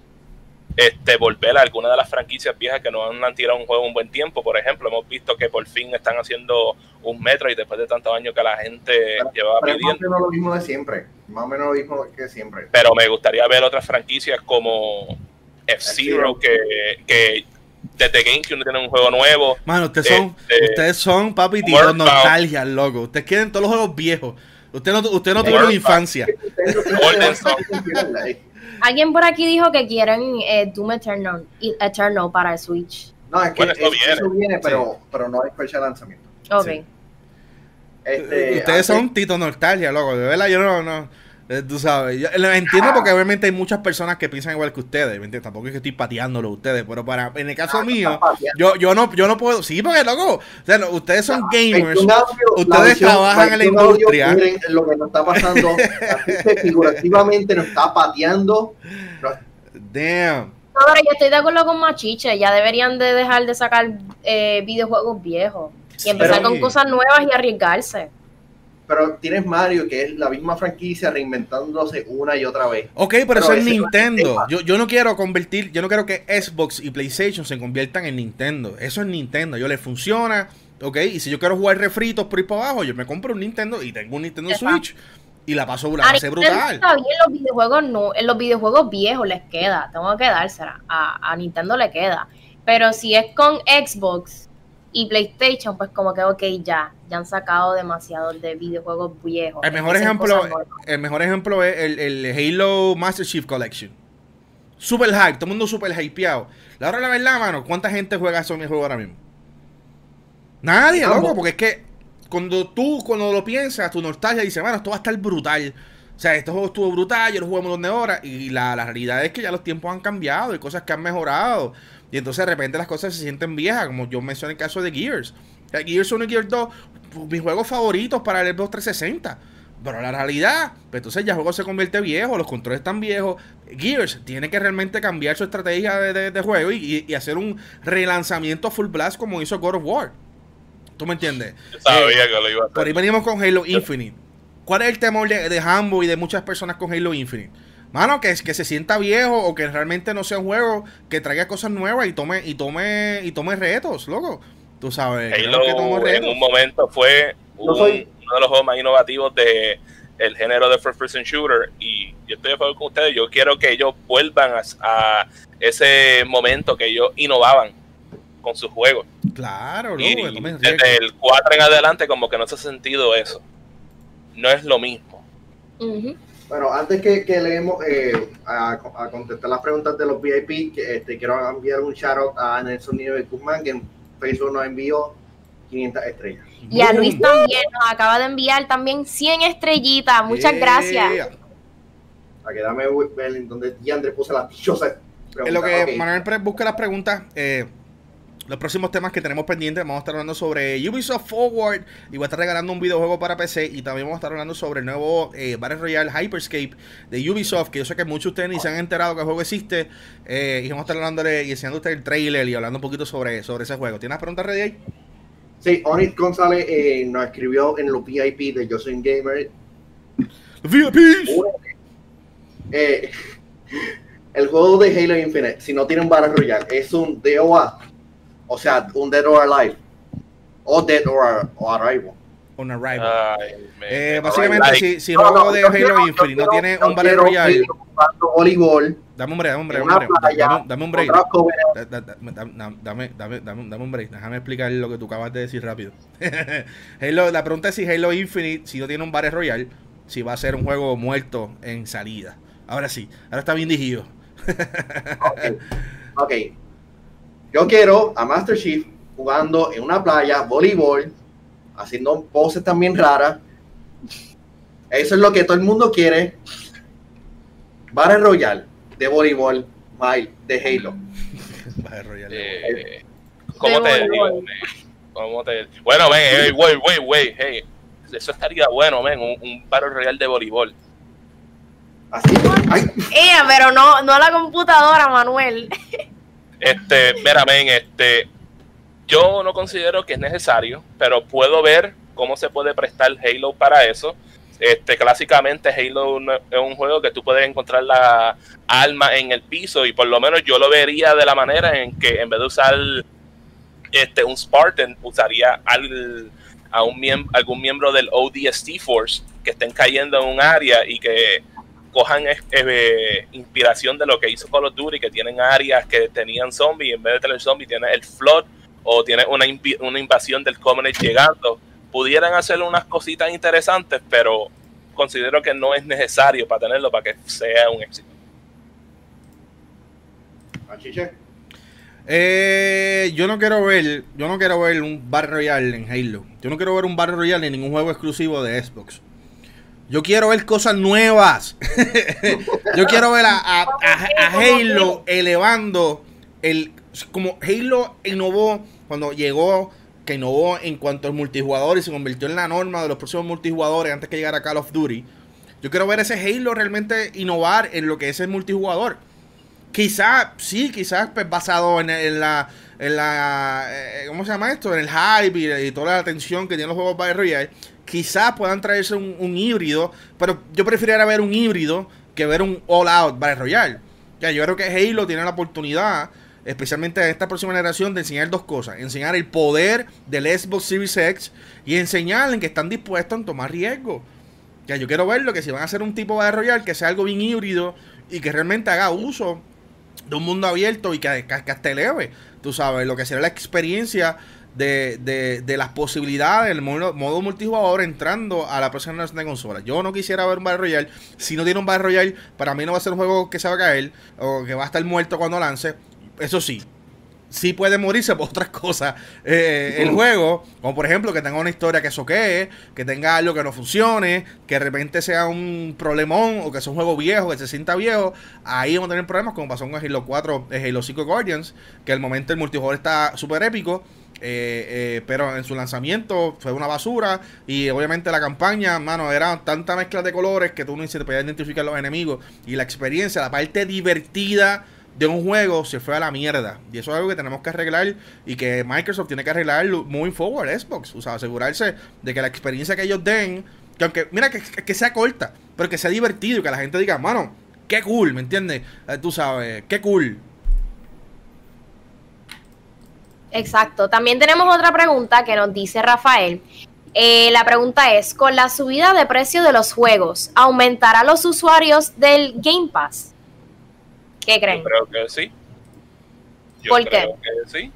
este, volver a alguna de las franquicias viejas que no han tirado un juego un buen tiempo. Por ejemplo, hemos visto que por fin están haciendo un metro y después de tantos años que la gente llevaba pidiendo. Más o menos lo mismo de siempre. Más o menos lo mismo que siempre. Pero me gustaría ver otras franquicias como F-Zero, que, que desde GameCube no tienen un juego nuevo. Mano, ustedes son, este, ustedes son papi, tío, nostalgia, loco. Ustedes quieren todos los juegos viejos. Usted no, usted no tuvo infancia. Alguien por aquí dijo que quieren eh, Doom Eternal, Eternal para el Switch. No, es que eso, viene, pero, pero no hay fecha de lanzamiento. Ok. Este, Ustedes son Tito Nostalgia, loco. De verdad, yo no, no. Eh, tú sabes, yo lo entiendo porque obviamente hay muchas personas que piensan igual que ustedes, Tampoco es que estoy pateándolo a ustedes, pero para en el caso ah, mío, yo, yo no yo no puedo, sí, porque loco, o sea, ustedes son gamers, ustedes trabajan en la industria. lo que nos está pasando, figurativamente nos está pateando. Damn. Ahora yo estoy de acuerdo con Machiche, ya deberían de dejar de sacar eh, videojuegos viejos y empezar con cosas nuevas y arriesgarse pero tienes Mario, que es la misma franquicia reinventándose una y otra vez. Ok, pero, eso es Nintendo. Yo, yo no quiero convertir, yo no quiero que Xbox y PlayStation se conviertan en Nintendo. Eso es Nintendo. Yo le funciona, ok. Y si yo quiero jugar refritos por ahí para abajo, yo me compro un Nintendo y tengo un Nintendo Switch y la paso la pasé brutal. Está bien, los videojuegos no, en los videojuegos viejos les queda, tengo que dársela, a, a Nintendo le queda. Pero si es con Xbox, y PlayStation, pues como que, ok, ya, ya han sacado demasiado de videojuegos viejos. El mejor ejemplo, el mejor ejemplo es el, el, Halo Master Chief Collection. Super hype, todo el mundo super hypeado. La hora la verdad, mano, ¿cuánta gente juega eso en mi juego ahora mismo? Nadie, loco, porque es que cuando tú, cuando lo piensas, tu nostalgia dice, bueno, esto va a estar brutal. O sea, este juego estuvo brutal, yo lo jugué un montón de horas. Y la, la realidad es que ya los tiempos han cambiado, hay cosas que han mejorado. Y entonces de repente las cosas se sienten viejas, como yo mencioné en el caso de Gears. Gears 1 y Gears 2, pues, mis juegos favoritos para el Xbox 360. Pero la realidad, pues entonces ya el juego se convierte viejo, los controles están viejos. Gears tiene que realmente cambiar su estrategia de, juego y, hacer un relanzamiento full blast como hizo God of War. ¿Tú me entiendes? sabía eh, que lo iba a hacer. Por ahí venimos con Halo Infinite. ¿Cuál es el temor de, de Hambo y de muchas personas con Halo Infinite? Mano, que, que se sienta viejo o que realmente no sea un juego que traiga cosas nuevas y tome y tome y tome retos, loco. Tú sabes. Halo en un momento fue uno de los juegos más innovativos de el género de first person shooter y yo estoy de acuerdo con ustedes. Yo quiero que ellos vuelvan a, ese momento que ellos innovaban con sus juegos. Claro, y desde el 4 en adelante como que no se ha sentido eso. No es lo mismo. Bueno, antes que, que leemos eh, a, contestar las preguntas de los VIP, que, este, quiero enviar un shout out a Nelson Nieves Guzmán, que en Facebook nos envió 500 estrellas. Y a Luis también nos acaba de enviar también 100 estrellitas. Muchas gracias. A que dame ver en donde Diandre puso las dichosas preguntas. En lo que Manuel busca las preguntas, eh, los próximos temas que tenemos pendientes, vamos a estar hablando sobre Ubisoft Forward y voy a estar regalando un videojuego para PC y también vamos a estar hablando sobre el nuevo eh, Battle Royale Hyperscape de Ubisoft, que yo sé que muchos de ustedes ni se han enterado que el juego existe eh, y vamos a estar hablándole y enseñando usted el trailer y hablando un poquito sobre, sobre ese juego. ¿Tienes preguntas ready ahí? Sí, Onit González eh, nos escribió en los VIP de Yo Soy Gamer. VIP. Eh, el juego de Halo Infinite, si no tiene un Battle Royale, es un DOA o sea, un Dead or Alive. O Dead or, Arrival. Un Arrival. eh, básicamente, si, si no, juego de Halo Infinite no tiene un Battle Royale. voleibol. Dame un break, dame un break, dame, un break. Dame, dame, dame, un break. Déjame explicar lo que tú acabas de decir rápido. Halo, la pregunta es si Halo Infinite, si no tiene un Battle Royale, si va a ser un juego muerto en salida. Ahora sí, ahora está bien dirigido. ok. okay. Yo quiero a Master Chief jugando en una playa, voleibol, haciendo poses también raras. Eso es lo que todo el mundo quiere. Battle Royale de voleibol, de Halo. Battle Royale. Eh, ¿Cómo te digo? ¿Cómo te... Bueno, ven, hey, wait, wait, wait, hey. Eso estaría bueno, ven, un, un Battle Royale de voleibol. Así. Ay. Pero no, no a la computadora, Manuel. Este, mira, este, yo no considero que es necesario, pero puedo ver cómo se puede prestar Halo para eso. Este, clásicamente Halo es un juego que tú puedes encontrar la alma en el piso y por lo menos yo lo vería de la manera en que en vez de usar este, un Spartan, usaría al, a un algún miembro del ODST Force que estén cayendo en un área y que cojan eh, inspiración de lo que hizo Call of Duty, que tienen áreas que tenían zombies, y en vez de tener zombies tiene el flood o tiene una, una invasión del Covenant llegando. Pudieran hacer unas cositas interesantes, pero considero que no es necesario para tenerlo para que sea un éxito. Eh, yo no quiero ver, yo no quiero ver un Battle Royale en Halo. Yo no quiero ver un Battle Royale en ningún juego exclusivo de Xbox. Yo quiero ver cosas nuevas. Yo quiero ver a, Halo elevando el. Como Halo innovó cuando llegó, que innovó en cuanto al multijugador y se convirtió en la norma de los próximos multijugadores antes que llegara Call of Duty. Yo quiero ver ese Halo realmente innovar en lo que es el multijugador. Quizás, sí, quizás pues, basado en, la. En la eh, ¿Cómo se llama esto? En el hype y, toda la atención que tienen los juegos Battle Royale quizás puedan traerse un, híbrido, pero yo preferiría ver un híbrido que ver un All Out Battle Royale. Ya, yo creo que Halo tiene la oportunidad, especialmente en esta próxima generación, de enseñar dos cosas. Enseñar el poder del Xbox Series X y enseñar en que están dispuestos a tomar riesgo. Ya, yo quiero verlo, que si van a hacer un tipo Battle Royale, que sea algo bien híbrido y que realmente haga uso de un mundo abierto y que, que, que hasta eleve, tú sabes, lo que será la experiencia de, de, de las posibilidades del modo, modo, multijugador entrando a la próxima generación de consolas. Yo no quisiera ver un Battle Royale. Si no tiene un Battle Royale, para mí no va a ser un juego que se va a caer o que va a estar muerto cuando lance. Eso sí, sí puede morirse por otras cosas eh, el juego, como por ejemplo que tenga una historia que soquee, que tenga algo que no funcione, que de repente sea un problemón o que sea un juego viejo, que se sienta viejo, ahí vamos a tener problemas como pasó con Halo 4, Halo 5 Guardians, que al momento el multijugador está súper épico. Eh, eh, pero en su lanzamiento fue una basura y obviamente la campaña, mano, era tanta mezcla de colores que tú no se podías identificar los enemigos y la experiencia, la parte divertida de un juego se fue a la mierda. Y eso es algo que tenemos que arreglar y que Microsoft tiene que arreglar moving forward, Xbox. O sea, asegurarse de que la experiencia que ellos den, que aunque, mira, que, que sea corta, pero que sea divertido y que la gente diga, mano, qué cool, ¿me entiendes? Eh, tú sabes, qué cool. Exacto. También tenemos otra pregunta que nos dice Rafael. Eh, la pregunta es, con la subida de precio de los juegos, ¿aumentará los usuarios del Game Pass? ¿Qué creen? Yo creo que sí. Yo ¿Por creo que sí.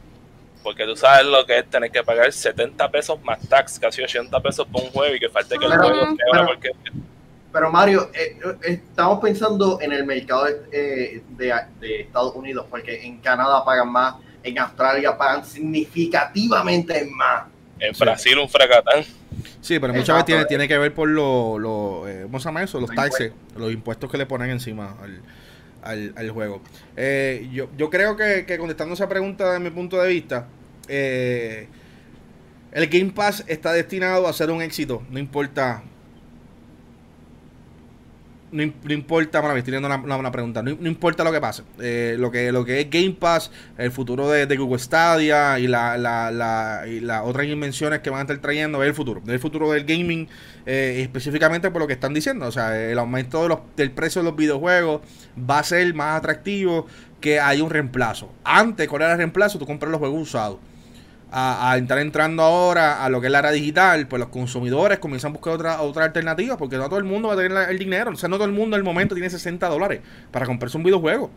Porque tú sabes lo que es tener que pagar 70 pesos más tax, casi 80 pesos por un juego y que falte que el juego pero, porque... pero Mario, eh, eh, estamos pensando en el mercado de, de, Estados Unidos, porque en Canadá pagan más, en Australia pagan significativamente más. En Brasil un fracatán. Sí, pero muchas veces tiene, tiene que ver por los, lo, eh, ¿cómo se llama eso? Los taxes, los impuestos que le ponen encima al, al, juego. Eh, yo, yo, creo que, contestando esa pregunta desde mi punto de vista, eh, el Game Pass está destinado a ser un éxito, no importa. No, importa, para mí estoy viendo una, pregunta. No, importa lo que pase. Eh, lo, que, lo que es Game Pass, el futuro de, Google Stadia y, la, la, la, las otras invenciones que van a estar trayendo es el futuro. Es el futuro del gaming eh, específicamente por lo que están diciendo. O sea, el aumento de los, del precio de los videojuegos va a ser más atractivo que hay un reemplazo. Antes, ¿cuál era el reemplazo? Tú compras los juegos usados. A, a, entrar entrando ahora a lo que es la era digital, pues los consumidores comienzan a buscar otra, otra alternativa, porque no todo el mundo va a tener el dinero, o sea, no todo el mundo en el momento tiene 60 dólares para comprarse un videojuego.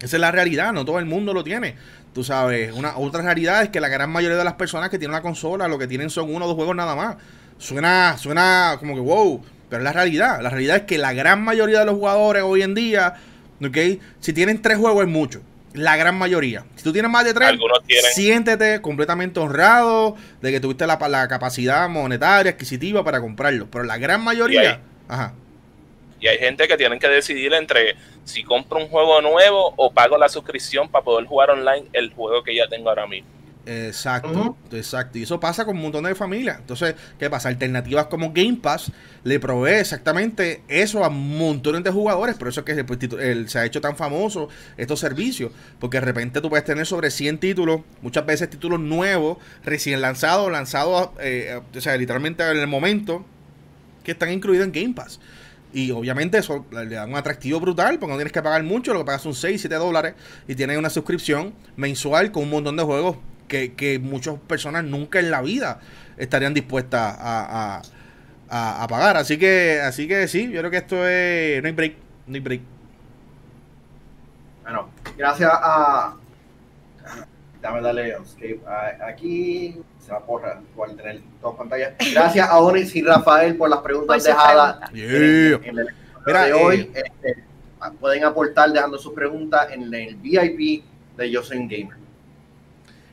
Esa es la realidad, no todo el mundo lo tiene. Tú sabes, una otra realidad es que la gran mayoría de las personas que tienen una consola lo que tienen son uno o dos juegos nada más. Suena, suena como que wow, pero es la realidad. La realidad es que la gran mayoría de los jugadores hoy en día, ¿ok? Si tienen tres juegos es mucho. La gran mayoría. Si tú tienes más de tres, siéntete completamente honrado de que tuviste la, la, capacidad monetaria, adquisitiva para comprarlo. Pero la gran mayoría. Y hay, ajá. Y hay gente que tienen que decidir entre si compro un juego nuevo o pago la suscripción para poder jugar online el juego que ya tengo ahora mismo. Exacto, exacto. Y eso pasa con un montón de familias. Entonces, ¿qué pasa? Alternativas como Game Pass le provee exactamente eso a montones de jugadores. Por eso es que pues, se ha hecho tan famoso estos servicios. Porque de repente tú puedes tener sobre 100 títulos, muchas veces títulos nuevos, recién lanzados, lanzados, eh, o sea, literalmente en el momento que están incluidos en Game Pass. Y obviamente eso le da un atractivo brutal porque no tienes que pagar mucho, lo que pagas son 6, 7 dólares y tienes una suscripción mensual con un montón de juegos que, muchas personas nunca en la vida estarían dispuestas a, pagar. Así que, así que sí, yo creo que esto es. No hay break. No hay break. Bueno, gracias a. Dame darle escape. Aquí se va a porra por tener dos pantallas. Gracias a Onyx y Rafael por las preguntas dejadas en, el de hoy. Eh, este, pueden aportar dejando sus preguntas en el VIP de Yo Soy Gamer.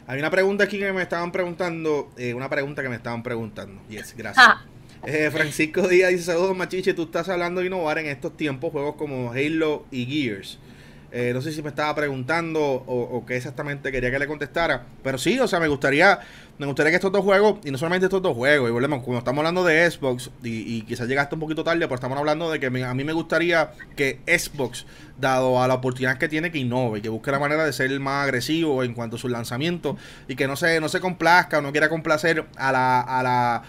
Hay una pregunta aquí que me estaban preguntando, eh, una pregunta que me estaban preguntando. Yes, gracias. Ah. Eh, Francisco Díaz dice, saludos Machiche, tú estás hablando de innovar en estos tiempos juegos como Halo y Gears. Eh, no sé si me estaba preguntando o, qué exactamente quería que le contestara. Pero sí, o sea, me gustaría, me gustaría que estos dos juegos, y no solamente estos dos juegos, y volvemos, como estamos hablando de Xbox, y, quizás llegaste un poquito tarde, pero estamos hablando de que a mí me gustaría que Xbox, dado a la oportunidad que tiene, que innove, que busque la manera de ser más agresivo en cuanto a sus lanzamientos, y que no se, no se complazca o no quiera complacer a la, a la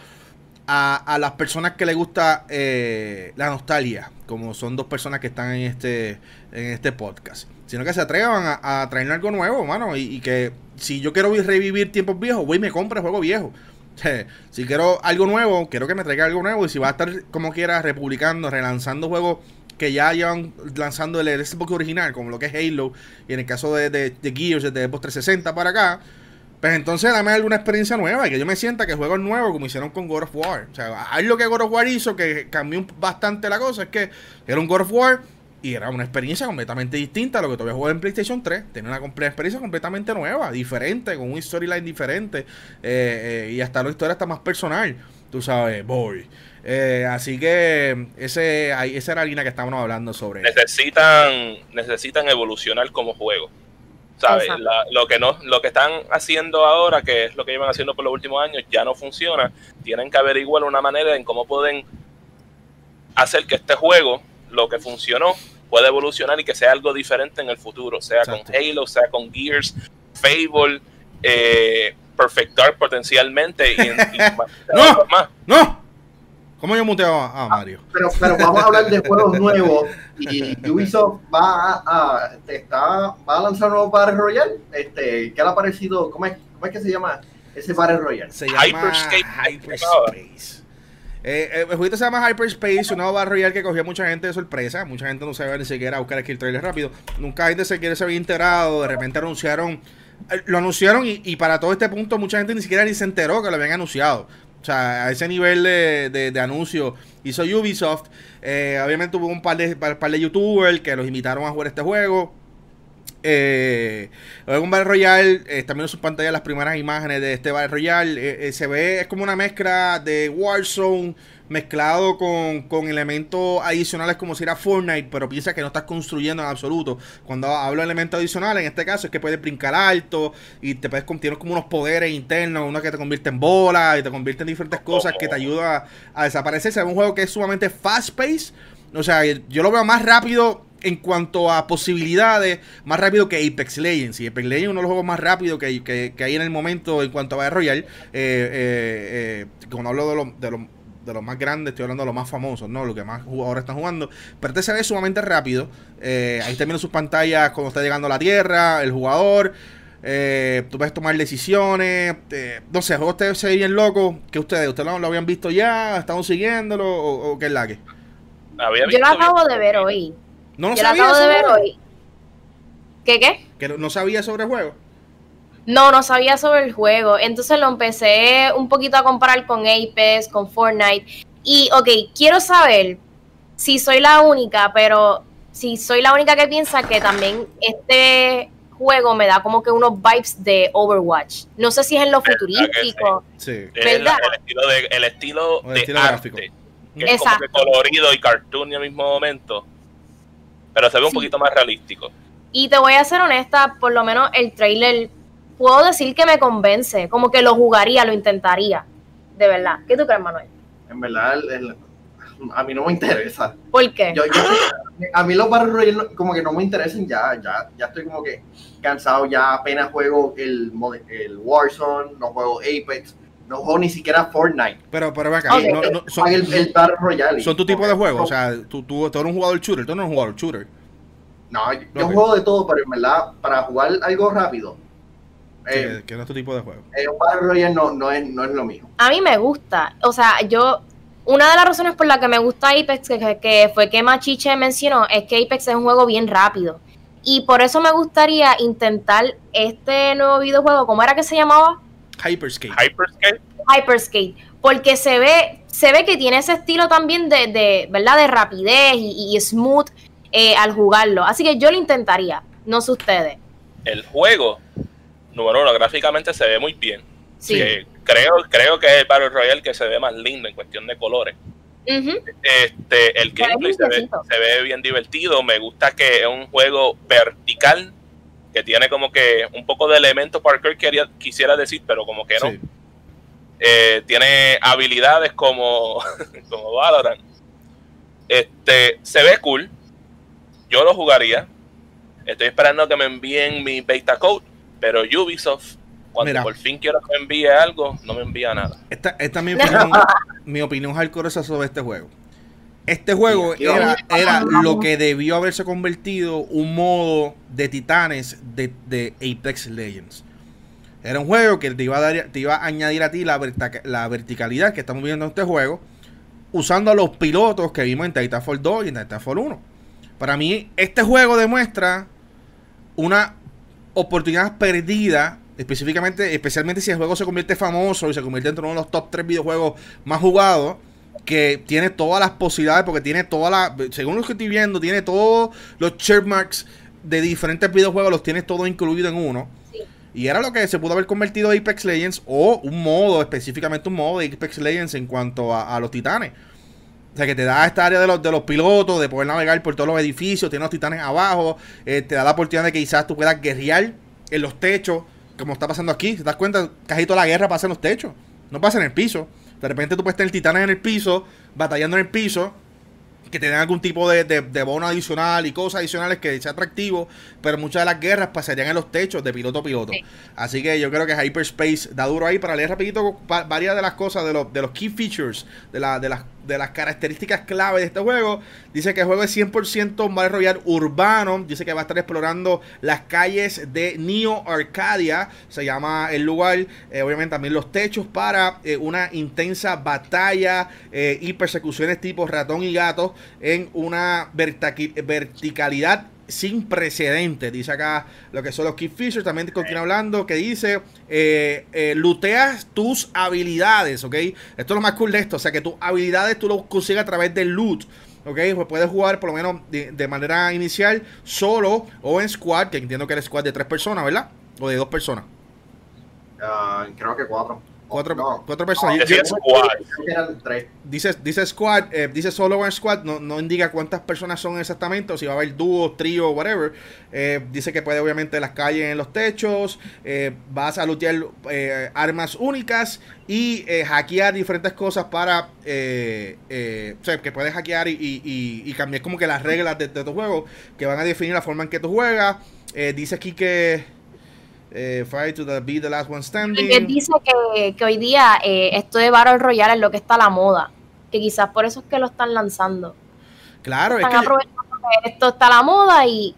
a, las personas que le gusta eh, la nostalgia, como son dos personas que están en este, en este podcast, sino que se atrevan a, traer algo nuevo, mano, y, que si yo quiero revivir tiempos viejos, voy y me compre juego viejo. si quiero algo nuevo, quiero que me traiga algo nuevo, y si va a estar como quiera republicando, relanzando juegos que ya llevan lanzando el Xbox original, como lo que es Halo, y en el caso de, de, de Gears, desde Xbox 360 para acá, Pues entonces dame alguna experiencia nueva y que yo me sienta que juego nuevo como hicieron con God of War. O sea, hay lo que God of War hizo que cambió bastante la cosa, es que era un God of War y era una experiencia completamente distinta a lo que todavía jugué en PlayStation 3. Tenía una experiencia completamente nueva, diferente, con un storyline diferente. Eh, eh, y hasta la historia está más personal. Tú sabes, boy. Eh, así que ese, esa era la línea que estábamos hablando sobre. Necesitan, necesitan evolucionar como juego. ¿Sabes? lo que no, lo que están haciendo ahora, que es lo que llevan haciendo por los últimos años, ya no funciona. Tienen que averiguar una manera en cómo pueden hacer que este juego, lo que funcionó, pueda evolucionar y que sea algo diferente en el futuro, sea con Halo, sea con Gears, Fable, eh, Perfect Dark potencialmente y, no, más. No, ¿Cómo yo muteo a, Mario? pero, pero vamos a hablar de juegos nuevos y Ubisoft va a, está, va a lanzar un nuevo Battle Royale. Este, ¿Qué le ha parecido? ¿Cómo es, cómo es que se llama ese Battle Royale? Se llama Hyperspace. Eh, eh, el jueguito se llama Hyperspace, un nuevo Battle Royale que cogió a mucha gente de sorpresa. Mucha gente no sabe ni siquiera buscar aquí el trailer rápido. Nunca gente se quiere se había enterado. De repente anunciaron eh, lo anunciaron y, para todo este punto mucha gente ni siquiera ni se enteró que lo habían anunciado. O sea, a ese nivel de, de, anuncio hizo Ubisoft. Eh, obviamente hubo un par de, par de youtubers que los invitaron a jugar este juego. Eh, un Battle Royale, eh, también en su pantalla las primeras imágenes de este Battle Royale. Eh, eh, se ve, es como una mezcla de Warzone mezclado con, con, elementos adicionales como si era Fortnite, pero piensa que no estás construyendo en absoluto. Cuando hablo de elementos adicionales, en este caso es que puedes brincar alto y te puedes tienes como unos poderes internos, uno que te convierte en bola y te convierte en diferentes cosas que te ayuda a, desaparecer. Es un juego que es sumamente fast pace. O sea, yo lo veo más rápido en cuanto a posibilidades, más rápido que Apex Legends. Y Apex Legends es uno de los juegos más rápidos que, que, hay en el momento en cuanto a Battle Royale. Eh, eh, eh, cuando hablo de, de los de los más grandes, estoy hablando de los más famosos, ¿no? Lo que más jugadores están jugando. Pero este se ve sumamente rápido. Eh, ahí terminan sus pantallas cuando está llegando a la tierra, el jugador. Eh, tú puedes tomar decisiones. Eh, no sé, ustedes se ve bien loco. ¿Qué ustedes? ¿Ustedes lo, habían visto ya? ¿Estaban siguiéndolo? ¿O, qué es la que? Yo lo acabo de ver hoy. ¿No lo Yo lo acabo de ver hoy. ¿Qué qué? ¿Que no sabía sobre el juego? No, no sabía sobre el juego. Entonces lo empecé un poquito a comparar con Apex, con Fortnite. Y, ok, quiero saber si soy la única, pero si soy la única que piensa que también este juego me da como que unos vibes de Overwatch. No sé si es en lo futurístico. Sí. ¿Verdad? El, estilo de, el estilo de arte, Que es como que colorido y cartoon al mismo momento. Pero se ve un poquito más realístico. Y te voy a ser honesta, por lo menos el trailer puedo decir que me convence, como que lo jugaría, lo intentaría. De verdad. ¿Qué tú crees, Manuel? En verdad, a mí no me interesa. ¿Por qué? a mí los Battle Royale como que no me interesan ya, ya, ya estoy como que cansado, ya apenas juego el, el Warzone, no juego Apex, no juego ni siquiera Fortnite. Pero, pero acá, son, el, el, Battle Royale. Son tu tipo de juego, o sea, tú, tú, tú eres un jugador shooter, tú no eres un jugador shooter. No, yo, juego de todo, pero en verdad, para jugar algo rápido, eh, que no es tu tipo de juego. Eh, un Battle Royale no, no, es, no es lo mismo. A mí me gusta. O sea, yo. Una de las razones por la que me gusta Apex, que, que fue que Machiche mencionó, es que Apex es un juego bien rápido. Y por eso me gustaría intentar este nuevo videojuego. ¿Cómo era que se llamaba? Hyperskate. Hyperskate. Hyperskate. Porque se ve, se ve que tiene ese estilo también de, de ¿verdad? De rapidez y, smooth eh, al jugarlo. Así que yo lo intentaría. No sé ustedes. El juego número uno, gráficamente se ve muy bien. Sí. creo, creo que es el Battle Royale que se ve más lindo en cuestión de colores. este, el gameplay se ve, bien divertido. Me gusta que es un juego vertical que tiene como que un poco de elementos parkour quería, quisiera decir, pero como que no. Eh, tiene habilidades como, como Valorant. Este, se ve cool. Yo lo jugaría. Estoy esperando que me envíen mi beta code pero Ubisoft, cuando por fin quiero que me envíe algo, no me envía nada. Esta, esta es mi opinión, mi opinión hardcore sobre este juego. Este juego era, era, lo que debió haberse convertido un modo de titanes de, de Apex Legends. Era un juego que te iba a, dar, te iba a añadir a ti la, la verticalidad que estamos viendo en este juego, usando a los pilotos que vimos en Titanfall 2 y en Titanfall 1. Para mí, este juego demuestra una oportunidad perdida específicamente, especialmente si el juego se convierte famoso y se convierte en uno de los top 3 videojuegos más jugados, que tiene todas las posibilidades, porque tiene todas las, según lo que estoy viendo, tiene todos los checkmarks de diferentes videojuegos, los tiene todo incluido en uno. Y era lo que se pudo haber convertido Apex Legends o un modo, específicamente un modo de Apex Legends en cuanto a, los titanes. O sea, que te da esta área de los, de los pilotos, de poder navegar por todos los edificios, tiene los titanes abajo, eh, te da la oportunidad de que quizás tú puedas guerrear en los techos, como está pasando aquí. Si te das cuenta, casi toda la guerra pasa en los techos, no pasa en el piso. De repente tú puedes tener titanes en el piso, batallando en el piso, que te den algún tipo de, de, bono adicional y cosas adicionales que sea atractivo, pero muchas de las guerras pasarían en los techos de piloto a piloto. Así que yo creo que Hyperspace da duro ahí para leer rapidito varias de las cosas, de los, de los key features, de, la, de las de las características clave de este juego. Dice que el juego es 100% un Battle Royale urbano. Dice que va a estar explorando las calles de Neo Arcadia. Se llama el lugar. Eh, obviamente también los techos para eh, una intensa batalla eh, y persecuciones tipo ratón y gato en una verticalidad sin precedentes. Dice acá lo que son los key features. También continúa hablando que dice: eh, eh, luteas tus habilidades, ¿ok? Esto es lo más cool de esto. O sea, que tus habilidades tú lo consigues a través del loot. ¿ok? Pues puedes jugar por lo menos de, manera inicial solo o en squad, que entiendo que eres squad de tres personas, ¿verdad? O de dos personas. Ah, creo que cuatro. Cuatro, cuatro personas. Dice squad. Dice, dice squad, eh, dice solo one squad, no, no, indica cuántas personas son exactamente, o si va a haber dúo, trío, whatever. Eh, dice que puede obviamente en las calles, en los techos, eh, vas a lootear armas únicas y hackear diferentes cosas para, o sea, que puedes hackear y, cambiar como que las reglas de, de tu juego, que van a definir la forma en que tú juegas. dice aquí que eh, fight to be the last one standing. Él dice que, hoy día eh, esto de Battle Royale es lo que está a la moda. Que quizás por eso es que lo están lanzando. Claro, están aprovechando que esto está a la moda y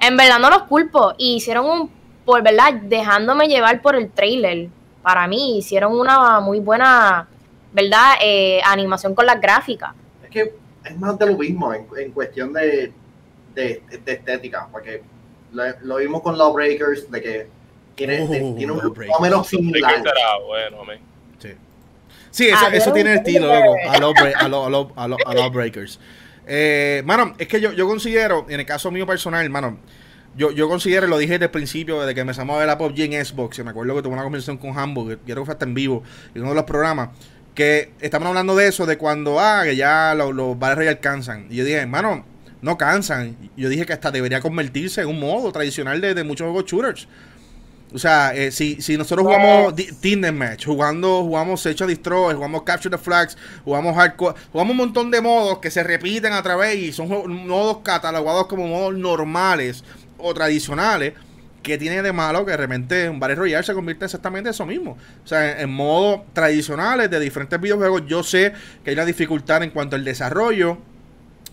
en verdad no los culpo. Y hicieron un, por verdad, dejándome llevar por el trailer. Para mí, hicieron una muy buena, ¿verdad? Eh, animación con las gráficas. Es que es más de lo mismo en, cuestión de, de, estética, porque lo, lo, vimos con Lawbreakers, de que tiene, tiene un o menos similar. Bueno, sí. Sí, eso, eso tiene el estilo, luego, a los a lo, a breakers. Eh, mano, es que yo, yo considero, en el caso mío personal, hermano, yo, yo considero, lo dije desde el principio, desde que empezamos a ver la PUBG en Xbox, me acuerdo que tuve una conversación con Hambo, que creo que fue hasta en vivo, en uno de los programas, que estamos hablando de eso, de cuando, ah, que ya los, los ya alcanzan. Y yo dije, hermano, no cansan. Yo dije que hasta debería convertirse en un modo tradicional de, de muchos juegos shooters. O sea, eh, si, si nosotros jugamos Tinder Match, jugando, jugamos Search Destroy, jugamos Capture the Flags, jugamos Hardcore, jugamos un montón de modos que se repiten a través y son modos catalogados como modos normales o tradicionales. que tiene de malo que de repente un Battle Royale se convierte exactamente en eso mismo? O sea, en, modos tradicionales de diferentes videojuegos, yo sé que hay una dificultad en cuanto al desarrollo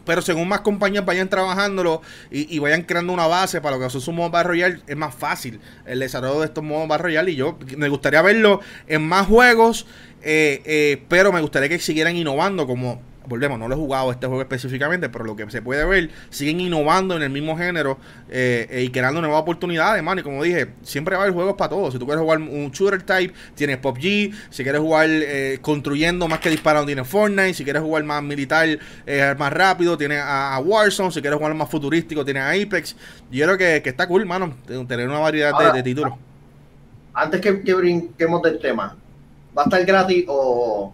pero según más compañías vayan trabajándolo y, vayan creando una base para lo que son modos Battle Royale, es más fácil el desarrollo de estos modos Battle Royale. Y yo me gustaría verlo en más juegos, eh, eh, pero me gustaría que siguieran innovando como volvemos, no lo he jugado este juego específicamente, pero lo que se puede ver, siguen innovando en el mismo género eh, y creando nuevas oportunidades, man. Y como dije, siempre va a haber juegos para todos. Si tú quieres jugar un shooter type, tienes PUBG. Si quieres jugar eh, construyendo más que disparando, tienes Fortnite. Si quieres jugar más militar, eh, más rápido, tienes a, Warzone. Si quieres jugar más futurístico, tienes a Apex. Yo creo que, está cool, mano, tener una variedad de, títulos. Antes que, que brinquemos del tema, ¿va a estar gratis o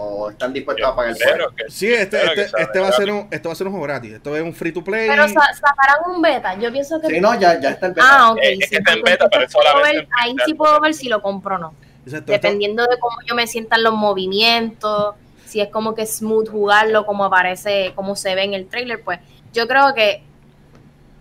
o están dispuestos a pagar el Sí, este, este, este va a ser un, esto va a ser un juego gratis. Esto es un free to play. Pero sacarán un beta. Yo pienso que. Sí, no, ya, ya está el beta. Ah, ok. sí, está en beta, pero solamente. ahí sí puedo ver si lo compro o no. Dependiendo de cómo yo me sientan los movimientos, si es como que smooth jugarlo, como aparece, como se ve en el trailer, pues yo creo que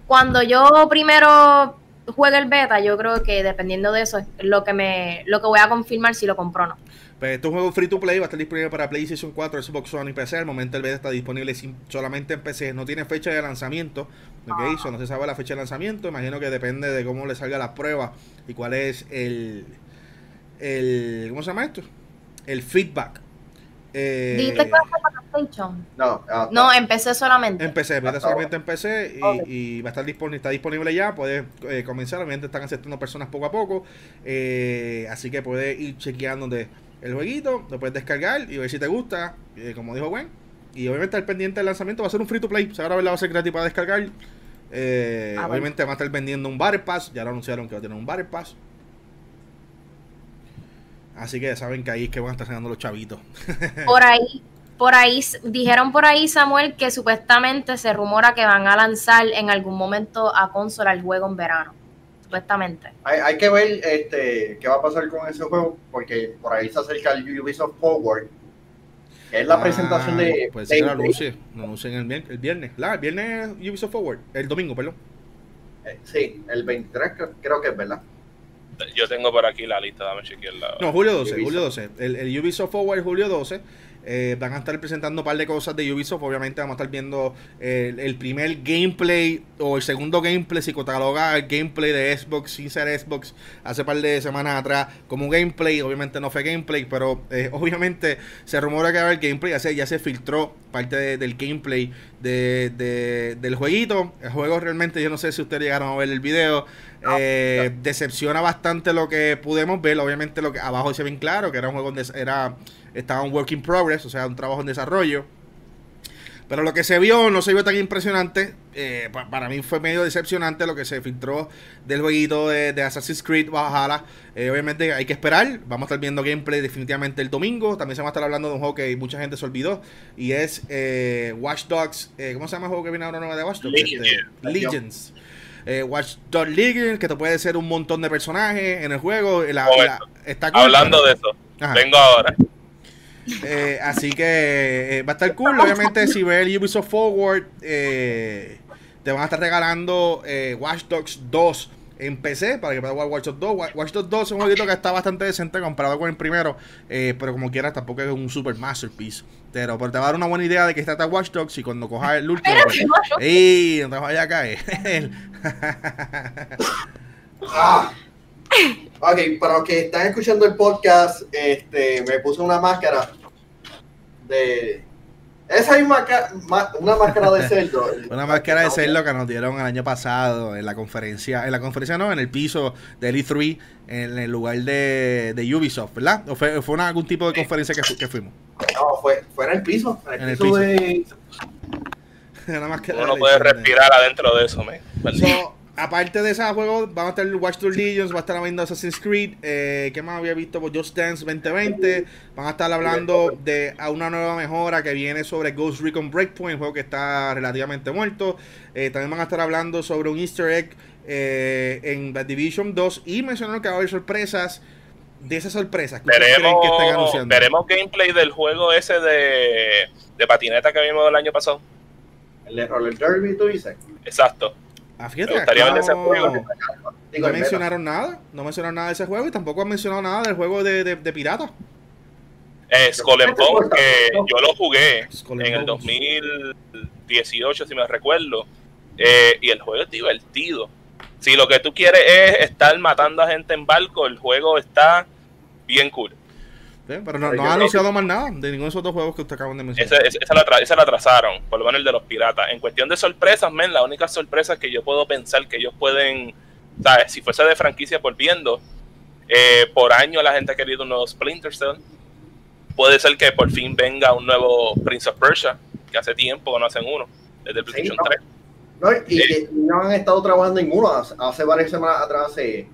cuando yo primero juegue el beta, yo creo que dependiendo de eso es lo que me, lo que voy a confirmar si lo compro o no. Pues este juego free to play va a estar disponible para PlayStation 4, Xbox One y PC. Al momento el beta está disponible solamente en PC. No tiene fecha de lanzamiento. ¿okay? Eso no se sabe la fecha de lanzamiento. Imagino que depende de cómo le salga la prueba y cuál es el, el ¿cómo se llama esto? El feedback. Eh, Dijiste que va a ser para PlayStation? No, ah, no, empecé solamente. Empecé, PC, solamente en PC y, va a estar disponible, está disponible ya, puedes eh, comenzar, obviamente están aceptando personas poco a poco, eh, así que puedes ir chequeando de el jueguito, lo puedes descargar y ver si te gusta, eh, como dijo Gwen, y obviamente al pendiente del lanzamiento va a ser un free to play, o sea, ahora va a ser gratis para descargar, ah, obviamente va a estar vendiendo un Battle Pass, ya lo anunciaron que va a tener un Battle Pass. Así que saben que ahí es que van a estar sacando los chavitos. Por ahí, por ahí, dijeron por ahí, Samuel, que supuestamente se rumora que van a lanzar en algún momento a consola el juego en verano. Supuestamente. Hay, que ver este, qué va a pasar con ese juego, porque por ahí se acerca el Ubisoft Forward, que es la ah, presentación de. Pues sí, lo anuncie, lo anuncien el, el viernes. La, el viernes Ubisoft Forward, el domingo, perdón. Eh, sí, el 23 creo que es, ¿verdad? Yo tengo por aquí la lista, dame chequear No, julio 12, julio 12. El, el Ubisoft Forward julio 12. Eh, van a estar presentando un par de cosas de Ubisoft. Obviamente vamos a estar viendo el, primer gameplay o el segundo gameplay, si cataloga el gameplay de Xbox sin ser Xbox hace par de semanas atrás como un gameplay. Obviamente no fue gameplay, pero eh, obviamente se rumora que va a haber gameplay. Ya se, ya se filtró parte del gameplay de, del jueguito. El juego realmente, yo no sé si ustedes llegaron a ver el video. Eh, decepciona bastante lo que pudimos ver. Obviamente lo que abajo se ven claro que era un juego donde era estaba un work in progress, o sea, un trabajo en desarrollo. Pero lo que se vio no se vio tan impresionante. Eh, para mí fue medio decepcionante lo que se filtró del jueguito de, Assassin's Creed Valhalla. Eh, obviamente hay que esperar. Vamos a estar viendo gameplay definitivamente el domingo. También se va a estar hablando de un juego que mucha gente se olvidó. Y es eh, Watch Dogs. ¿Cómo se llama el juego que viene ahora nuevo de Watch Dogs? Este, Legends. Watch Dogs Legends, que te puede ser un montón de personajes en el juego. está Hablando de eso, vengo ahora. Eh, así que eh, va a estar cool. Obviamente, si ves el Ubisoft Forward, eh, te van a estar regalando Watch Dogs 2 en PC para que puedas jugar Watch Dogs 2. Watch Dogs 2 es un jueguito que está bastante decente comparado con el primero, pero como quieras, tampoco es un super masterpiece. Pero, te va a dar una buena idea de que está Watch Dogs y cuando cojas el último. ¡Ey! No te vayas a caer. ah. Ok, para los que están escuchando el podcast, este, me puse una máscara de. Esa misma una máscara de cerdo. una máscara de cerdo que nos dieron el año pasado en la conferencia, en la conferencia no, en el piso del E3, en el lugar de, de Ubisoft, ¿verdad? ¿O fue, fue algún tipo de conferencia que, que, fuimos? No, fue, fue en el piso, en el, piso, de... Una máscara Uno puede respirar adentro de eso, me aparte de ese juego, van a estar Watch Dogs Legions, va a estar viendo Assassin's Creed, eh, ¿qué más había visto? Pues Just Dance 2020, van a estar hablando de una nueva mejora que viene sobre Ghost Recon Breakpoint, un juego que está relativamente muerto, eh, también van a estar hablando sobre un easter egg eh, en The Division 2 y mencionaron que va a haber sorpresas de esas sorpresas que veremos, que estén anunciando. Veremos gameplay del juego ese de, de patineta que vimos el año pasado. El de Roller Derby, tú dices. Exacto. Ah, fíjate, no, mencionaron nada, no mencionaron nada de ese juego y tampoco han mencionado nada del juego de, de, de pirata. Eh, Skull Bones, que yo lo jugué en el 2018, si me recuerdo, eh, y el juego es divertido. Si lo que tú quieres es estar matando a gente en barco, el juego está bien cool pero no, ha anunciado más nada de ninguno de esos dos juegos que usted acaban de mencionar. Esa, esa, la esa, la atrasaron, por lo menos el de los piratas. En cuestión de sorpresas, men, la única sorpresa que yo puedo pensar que ellos pueden, ¿sabes? Si fuese de franquicia por viendo, eh, por año la gente ha querido un nuevo Splinter Cell. Puede ser que por fin venga un nuevo Prince of Persia, que hace tiempo que no hacen uno, desde el PlayStation 3. No, y eh, no han estado trabajando en uno. Hace, varias semanas atrás se,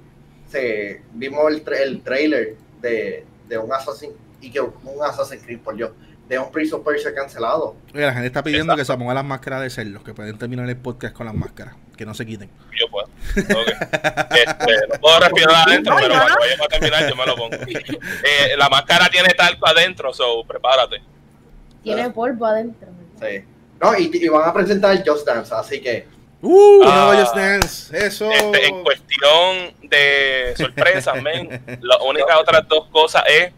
se vimos el, el trailer de de un Assassin y que un Assassin's Creed por yo de un Prince of Persia cancelado. Oye, la gente está pidiendo que se pongan las máscaras de cerdos, que pueden terminar el podcast con las máscaras, que no se quiten. Yo puedo. Okay. este, no puedo respirar adentro, pero cuando vaya a terminar yo me lo pongo. Eh, la máscara tiene talco adentro, so prepárate. Tiene polvo adentro. Sí. No, y, y van a presentar Just Dance, así que Uh, ah, Just Dance, eso. Este, en cuestión de sorpresas, men, las únicas otras dos cosas es,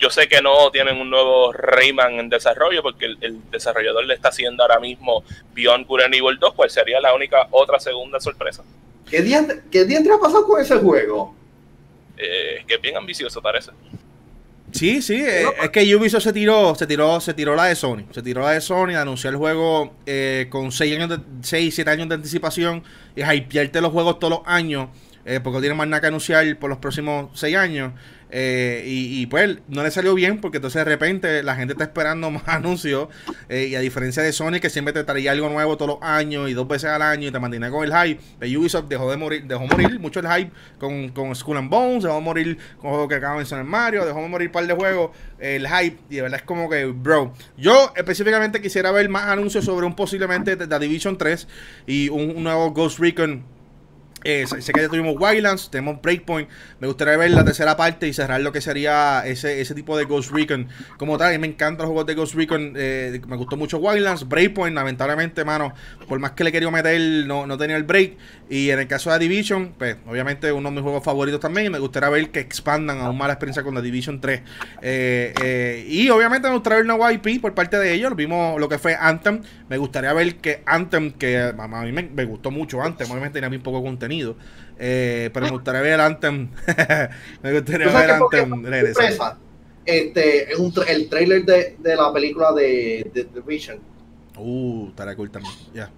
yo sé que no tienen un nuevo Rayman en desarrollo porque el, desarrollador le está haciendo ahora mismo Beyond Good and Evil 2, cual sería la única otra segunda sorpresa. ¿Qué día, qué día ha pasado con ese juego? Eh, que bien ambicioso parece. Sí, sí, eh, es que Ubisoft se tiró, se tiró, se tiró la de Sony. Se tiró la de Sony, anunció el juego eh, con 6 años de, 6, 7 años de anticipación y hypearte los juegos todos los años, eh, porque no tiene más nada que anunciar por los próximos 6 años. Eh, y, pues no le salió bien porque entonces de repente la gente está esperando más anuncios. Eh, y a diferencia de Sony que siempre te traía algo nuevo todos los años y dos veces al año y te mantiene con el hype, de Ubisoft dejó de morir, dejó morir mucho el hype con, con Skull and Bones, dejó morir con juegos que acaban de mencionar Mario, dejó de morir un par de juegos, el hype, y de verdad es como que, bro. Yo específicamente quisiera ver más anuncios sobre un posiblemente The Division 3 y un nuevo Ghost Recon eh, sé que ya tuvimos Wildlands, tenemos Breakpoint. Me gustaría ver la tercera parte y cerrar lo que sería ese, ese tipo de Ghost Recon como tal. A mí me encantan los juegos de Ghost Recon. Eh, me gustó mucho Wildlands. Breakpoint, lamentablemente, mano, por más que le quería meter, no, no tenía el break. Y en el caso de Division, pues obviamente uno de mis juegos favoritos también. Y me gustaría ver que expandan aún más la experiencia con la Division 3. Eh, y obviamente me gustaría ver una YP por parte de ellos. Vimos lo que fue Anthem. Me gustaría ver que Anthem, que a mí me, me gustó mucho Anthem, obviamente tenía muy poco contenido eh, pero me gustaría ver Anthem. me gustaría ver Anthem regresar. Este, es un el trailer de, de, la película de, The Vision. Uh, estará cool también. Ya.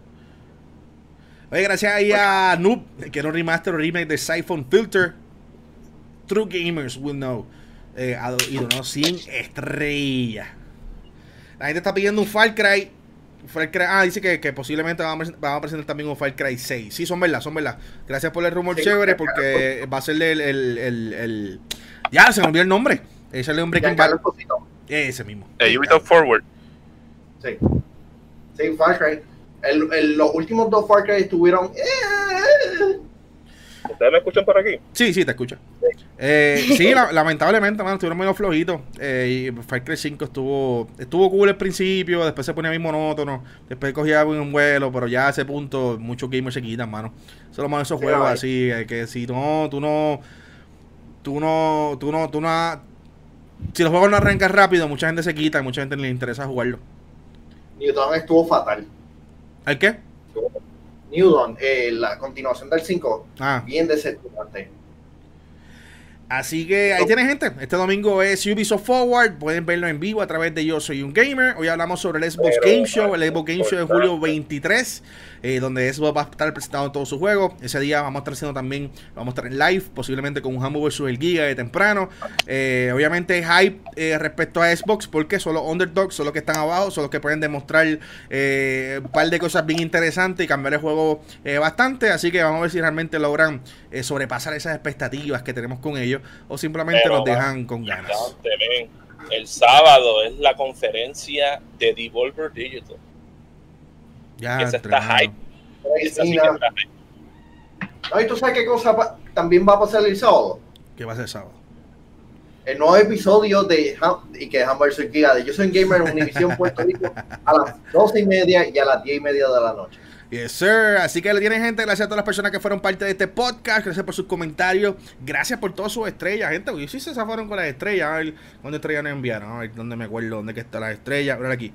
Oye, gracias ahí a Noob, que era un remaster o remake de Siphon Filter. True Gamers will know. Eh, y donó 100 estrellas. La gente está pidiendo un Far Cry ah, dice que, posiblemente vamos, a presentar también un Far Cry 6. Sí, son verdad, son verdad. Gracias por el rumor chévere porque va a ser el, el, Ya, se me olvidó el nombre. Ese es un Breaking Bad. Ese mismo. Eh, Ubisoft Forward. Sí. Sí, Far Cry. El, los últimos dos Far Cry estuvieron... Eh, ¿Ustedes me escuchan por aquí? Sí, sí, te escucho. Eh, sí, lamentablemente, mano, estuvieron medio flojitos. Eh, y Far Cry 5 estuvo, estuvo cool al principio, después se ponía muy monótono, después cogía un vuelo, pero ya a ese punto muchos gamers se quitan, mano. Solo más esos juegos así, eh, que si no, tú no, tú no, tú no, tú no, si los juegos no arrancan rápido, mucha gente se quita y mucha gente le interesa jugarlo. Newton estuvo fatal. ¿El qué? New eh, la continuación del 5, ah. bien decepcionante. Así que ahí tiene gente. Este domingo es Ubisoft Forward. Pueden verlo en vivo a través de Yo Soy un Gamer. Hoy hablamos sobre el Xbox Game Show, el Xbox Game Show de julio 23. Eh, donde eso va a estar presentado en todo su juego. Ese día vamos a estar haciendo también, vamos a estar en live, posiblemente con un Humble vs el Giga de temprano. Eh, obviamente hype eh, respecto a Xbox, porque son los underdogs, son los que están abajo, son los que pueden demostrar un par de cosas bien interesantes y cambiar el juego bastante. Así que vamos a ver si realmente logran sobrepasar esas expectativas que tenemos con ellos o simplemente nos dejan con ganas. El sábado es la conferencia de Devolver Digital. Ya, esa está hype. ¿y tú sabes qué cosa también va a pasar el sábado? ¿Qué va a ser el sábado? El nuevo episodio de y que Hammer soy de Yo soy gamer en Univision Puerto Rico a las 12 y media y a las 10 y media de la noche. Yes, sir. Así que le tienen gente. Gracias a todas las personas que fueron parte de este podcast. Gracias por sus comentarios. Gracias por todas sus estrellas, gente. Yo sí se fueron con las estrellas. A ver cuándo estrellas nos enviaron. A ver dónde me acuerdo dónde que está las estrellas. ver aquí.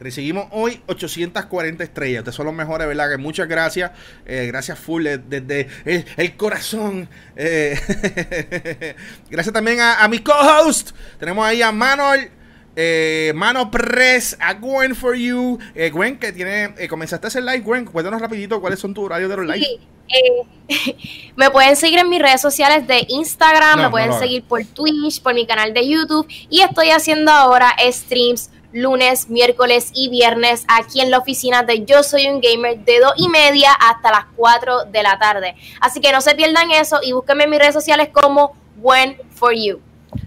Recibimos hoy 840 estrellas. Ustedes son los mejores, ¿verdad? Que muchas gracias. Eh, gracias full desde el, corazón. Eh, gracias también a, mi co-host. Tenemos ahí a Manuel. Eh, Mano Press, a Gwen for You. Gwen, que tiene. comenzaste a hacer live, Gwen. Cuéntanos rapidito cuáles son tus horarios de los live. me pueden seguir en mis redes sociales de Instagram, me pueden seguir por Twitch, por mi canal de YouTube y estoy haciendo ahora streams lunes, miércoles y viernes aquí en la oficina de Yo Soy un Gamer de 2 y media hasta las 4 de la tarde. Así que no se pierdan eso y búsquenme en mis redes sociales como When for You.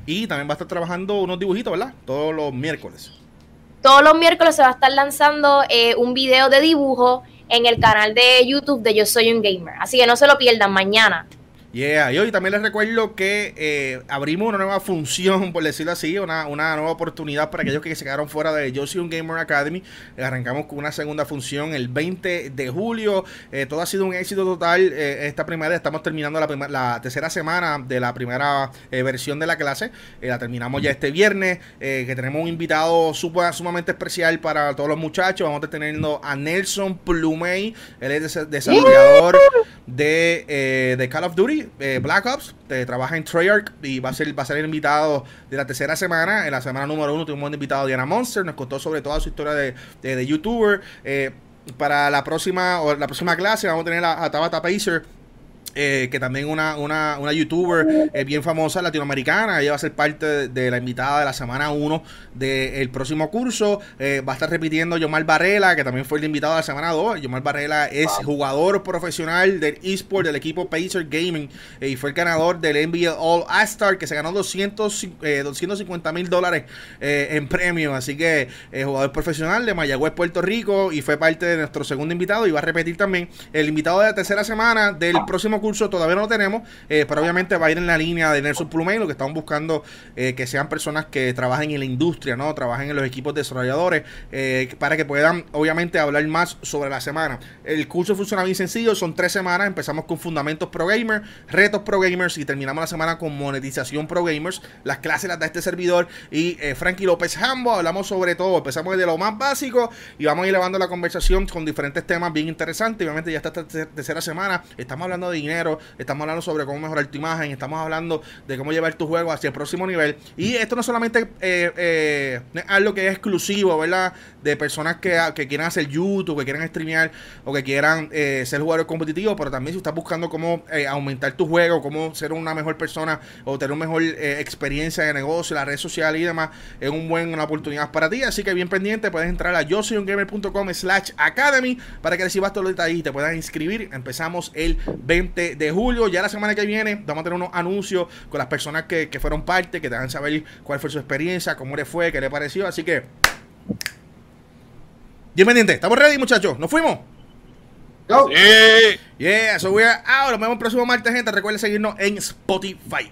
Y también va a estar trabajando unos dibujitos, ¿verdad? Todos los miércoles. Todos los miércoles se va a estar lanzando eh, un video de dibujo en el canal de YouTube de Yo Soy un Gamer. Así que no se lo pierdan mañana. Yeah, y hoy también les recuerdo que eh, abrimos una nueva función, por decirlo así, una, una, nueva oportunidad para aquellos que se quedaron fuera de Yo Soy un Gamer Academy. Arrancamos con una segunda función el 20 de julio. Eh, todo ha sido un éxito total. Eh, esta primera, estamos terminando la, la, tercera semana de la primera versión de la clase. la terminamos ya este viernes, que tenemos un invitado sumamente especial para todos los muchachos. Vamos a teniendo a Nelson Plumey, él es desarrollador de, de Call of Duty eh, Black Ops, trabaja en Treyarch y va a ser va a ser invitado de la tercera semana. En la semana número uno tuvimos un invitado Diana Monster, nos contó sobre toda su historia de, de, youtuber. Eh, para la próxima o la próxima clase vamos a tener a Tabata Pacer eh, que también una, una, una youtuber eh, bien famosa latinoamericana. Ella va a ser parte de, la invitada de la semana 1 del próximo curso. Eh, va a estar repitiendo Yomar Barrela, que también fue el invitado de la semana 2. Yomar Barrela es jugador profesional del eSport del equipo Pacer Gaming y fue el ganador del NBA All Star, que se ganó 200, 250 mil dólares en premio. Así que jugador profesional de Mayagüez, Puerto Rico, y fue parte de nuestro segundo invitado. Y va a repetir también el invitado de la tercera semana del próximo curso curso todavía no lo tenemos, eh, pero obviamente va a ir en la línea de Nelson Plumey, lo que estamos buscando eh, que sean personas que trabajen en la industria, ¿no? Trabajen en los equipos desarrolladores, eh, para que puedan obviamente hablar más sobre la semana. El curso funciona bien sencillo, son tres semanas, empezamos con fundamentos pro gamer, retos pro gamers y terminamos la semana con monetización pro gamers. Las clases las da este servidor y Frankie López Hambo, hablamos sobre todo, empezamos desde lo más básico y vamos elevando la conversación con diferentes temas bien interesantes. Obviamente ya está esta tercera semana, estamos hablando de dinero estamos hablando sobre cómo mejorar tu imagen, estamos hablando de cómo llevar tu juego hacia el próximo nivel. Y esto no solamente eh, eh, es algo que es exclusivo, ¿verdad? De personas que, quieran hacer YouTube, que quieran streamear o que quieran eh, ser jugador competitivo, pero también si estás buscando cómo aumentar tu juego, cómo ser una mejor persona o tener una mejor experiencia de negocio, las redes sociales y demás, es un buen, una oportunidad para ti. Así que bien pendiente, puedes entrar a yo soy un gamer.com slash academy para que recibas todos los detalles y te puedas inscribir. Empezamos el 20 de, julio. Ya la semana que viene vamos a tener unos anuncios con las personas que, fueron parte, que te van a saber cuál fue su experiencia, cómo le fue, qué le pareció. Así que. Bien ¿Estamos ready, muchachos? ¿Nos fuimos? Go. Yeah. Yeah, so we're out. Nos vemos el próximo martes, gente. Recuerden seguirnos en Spotify.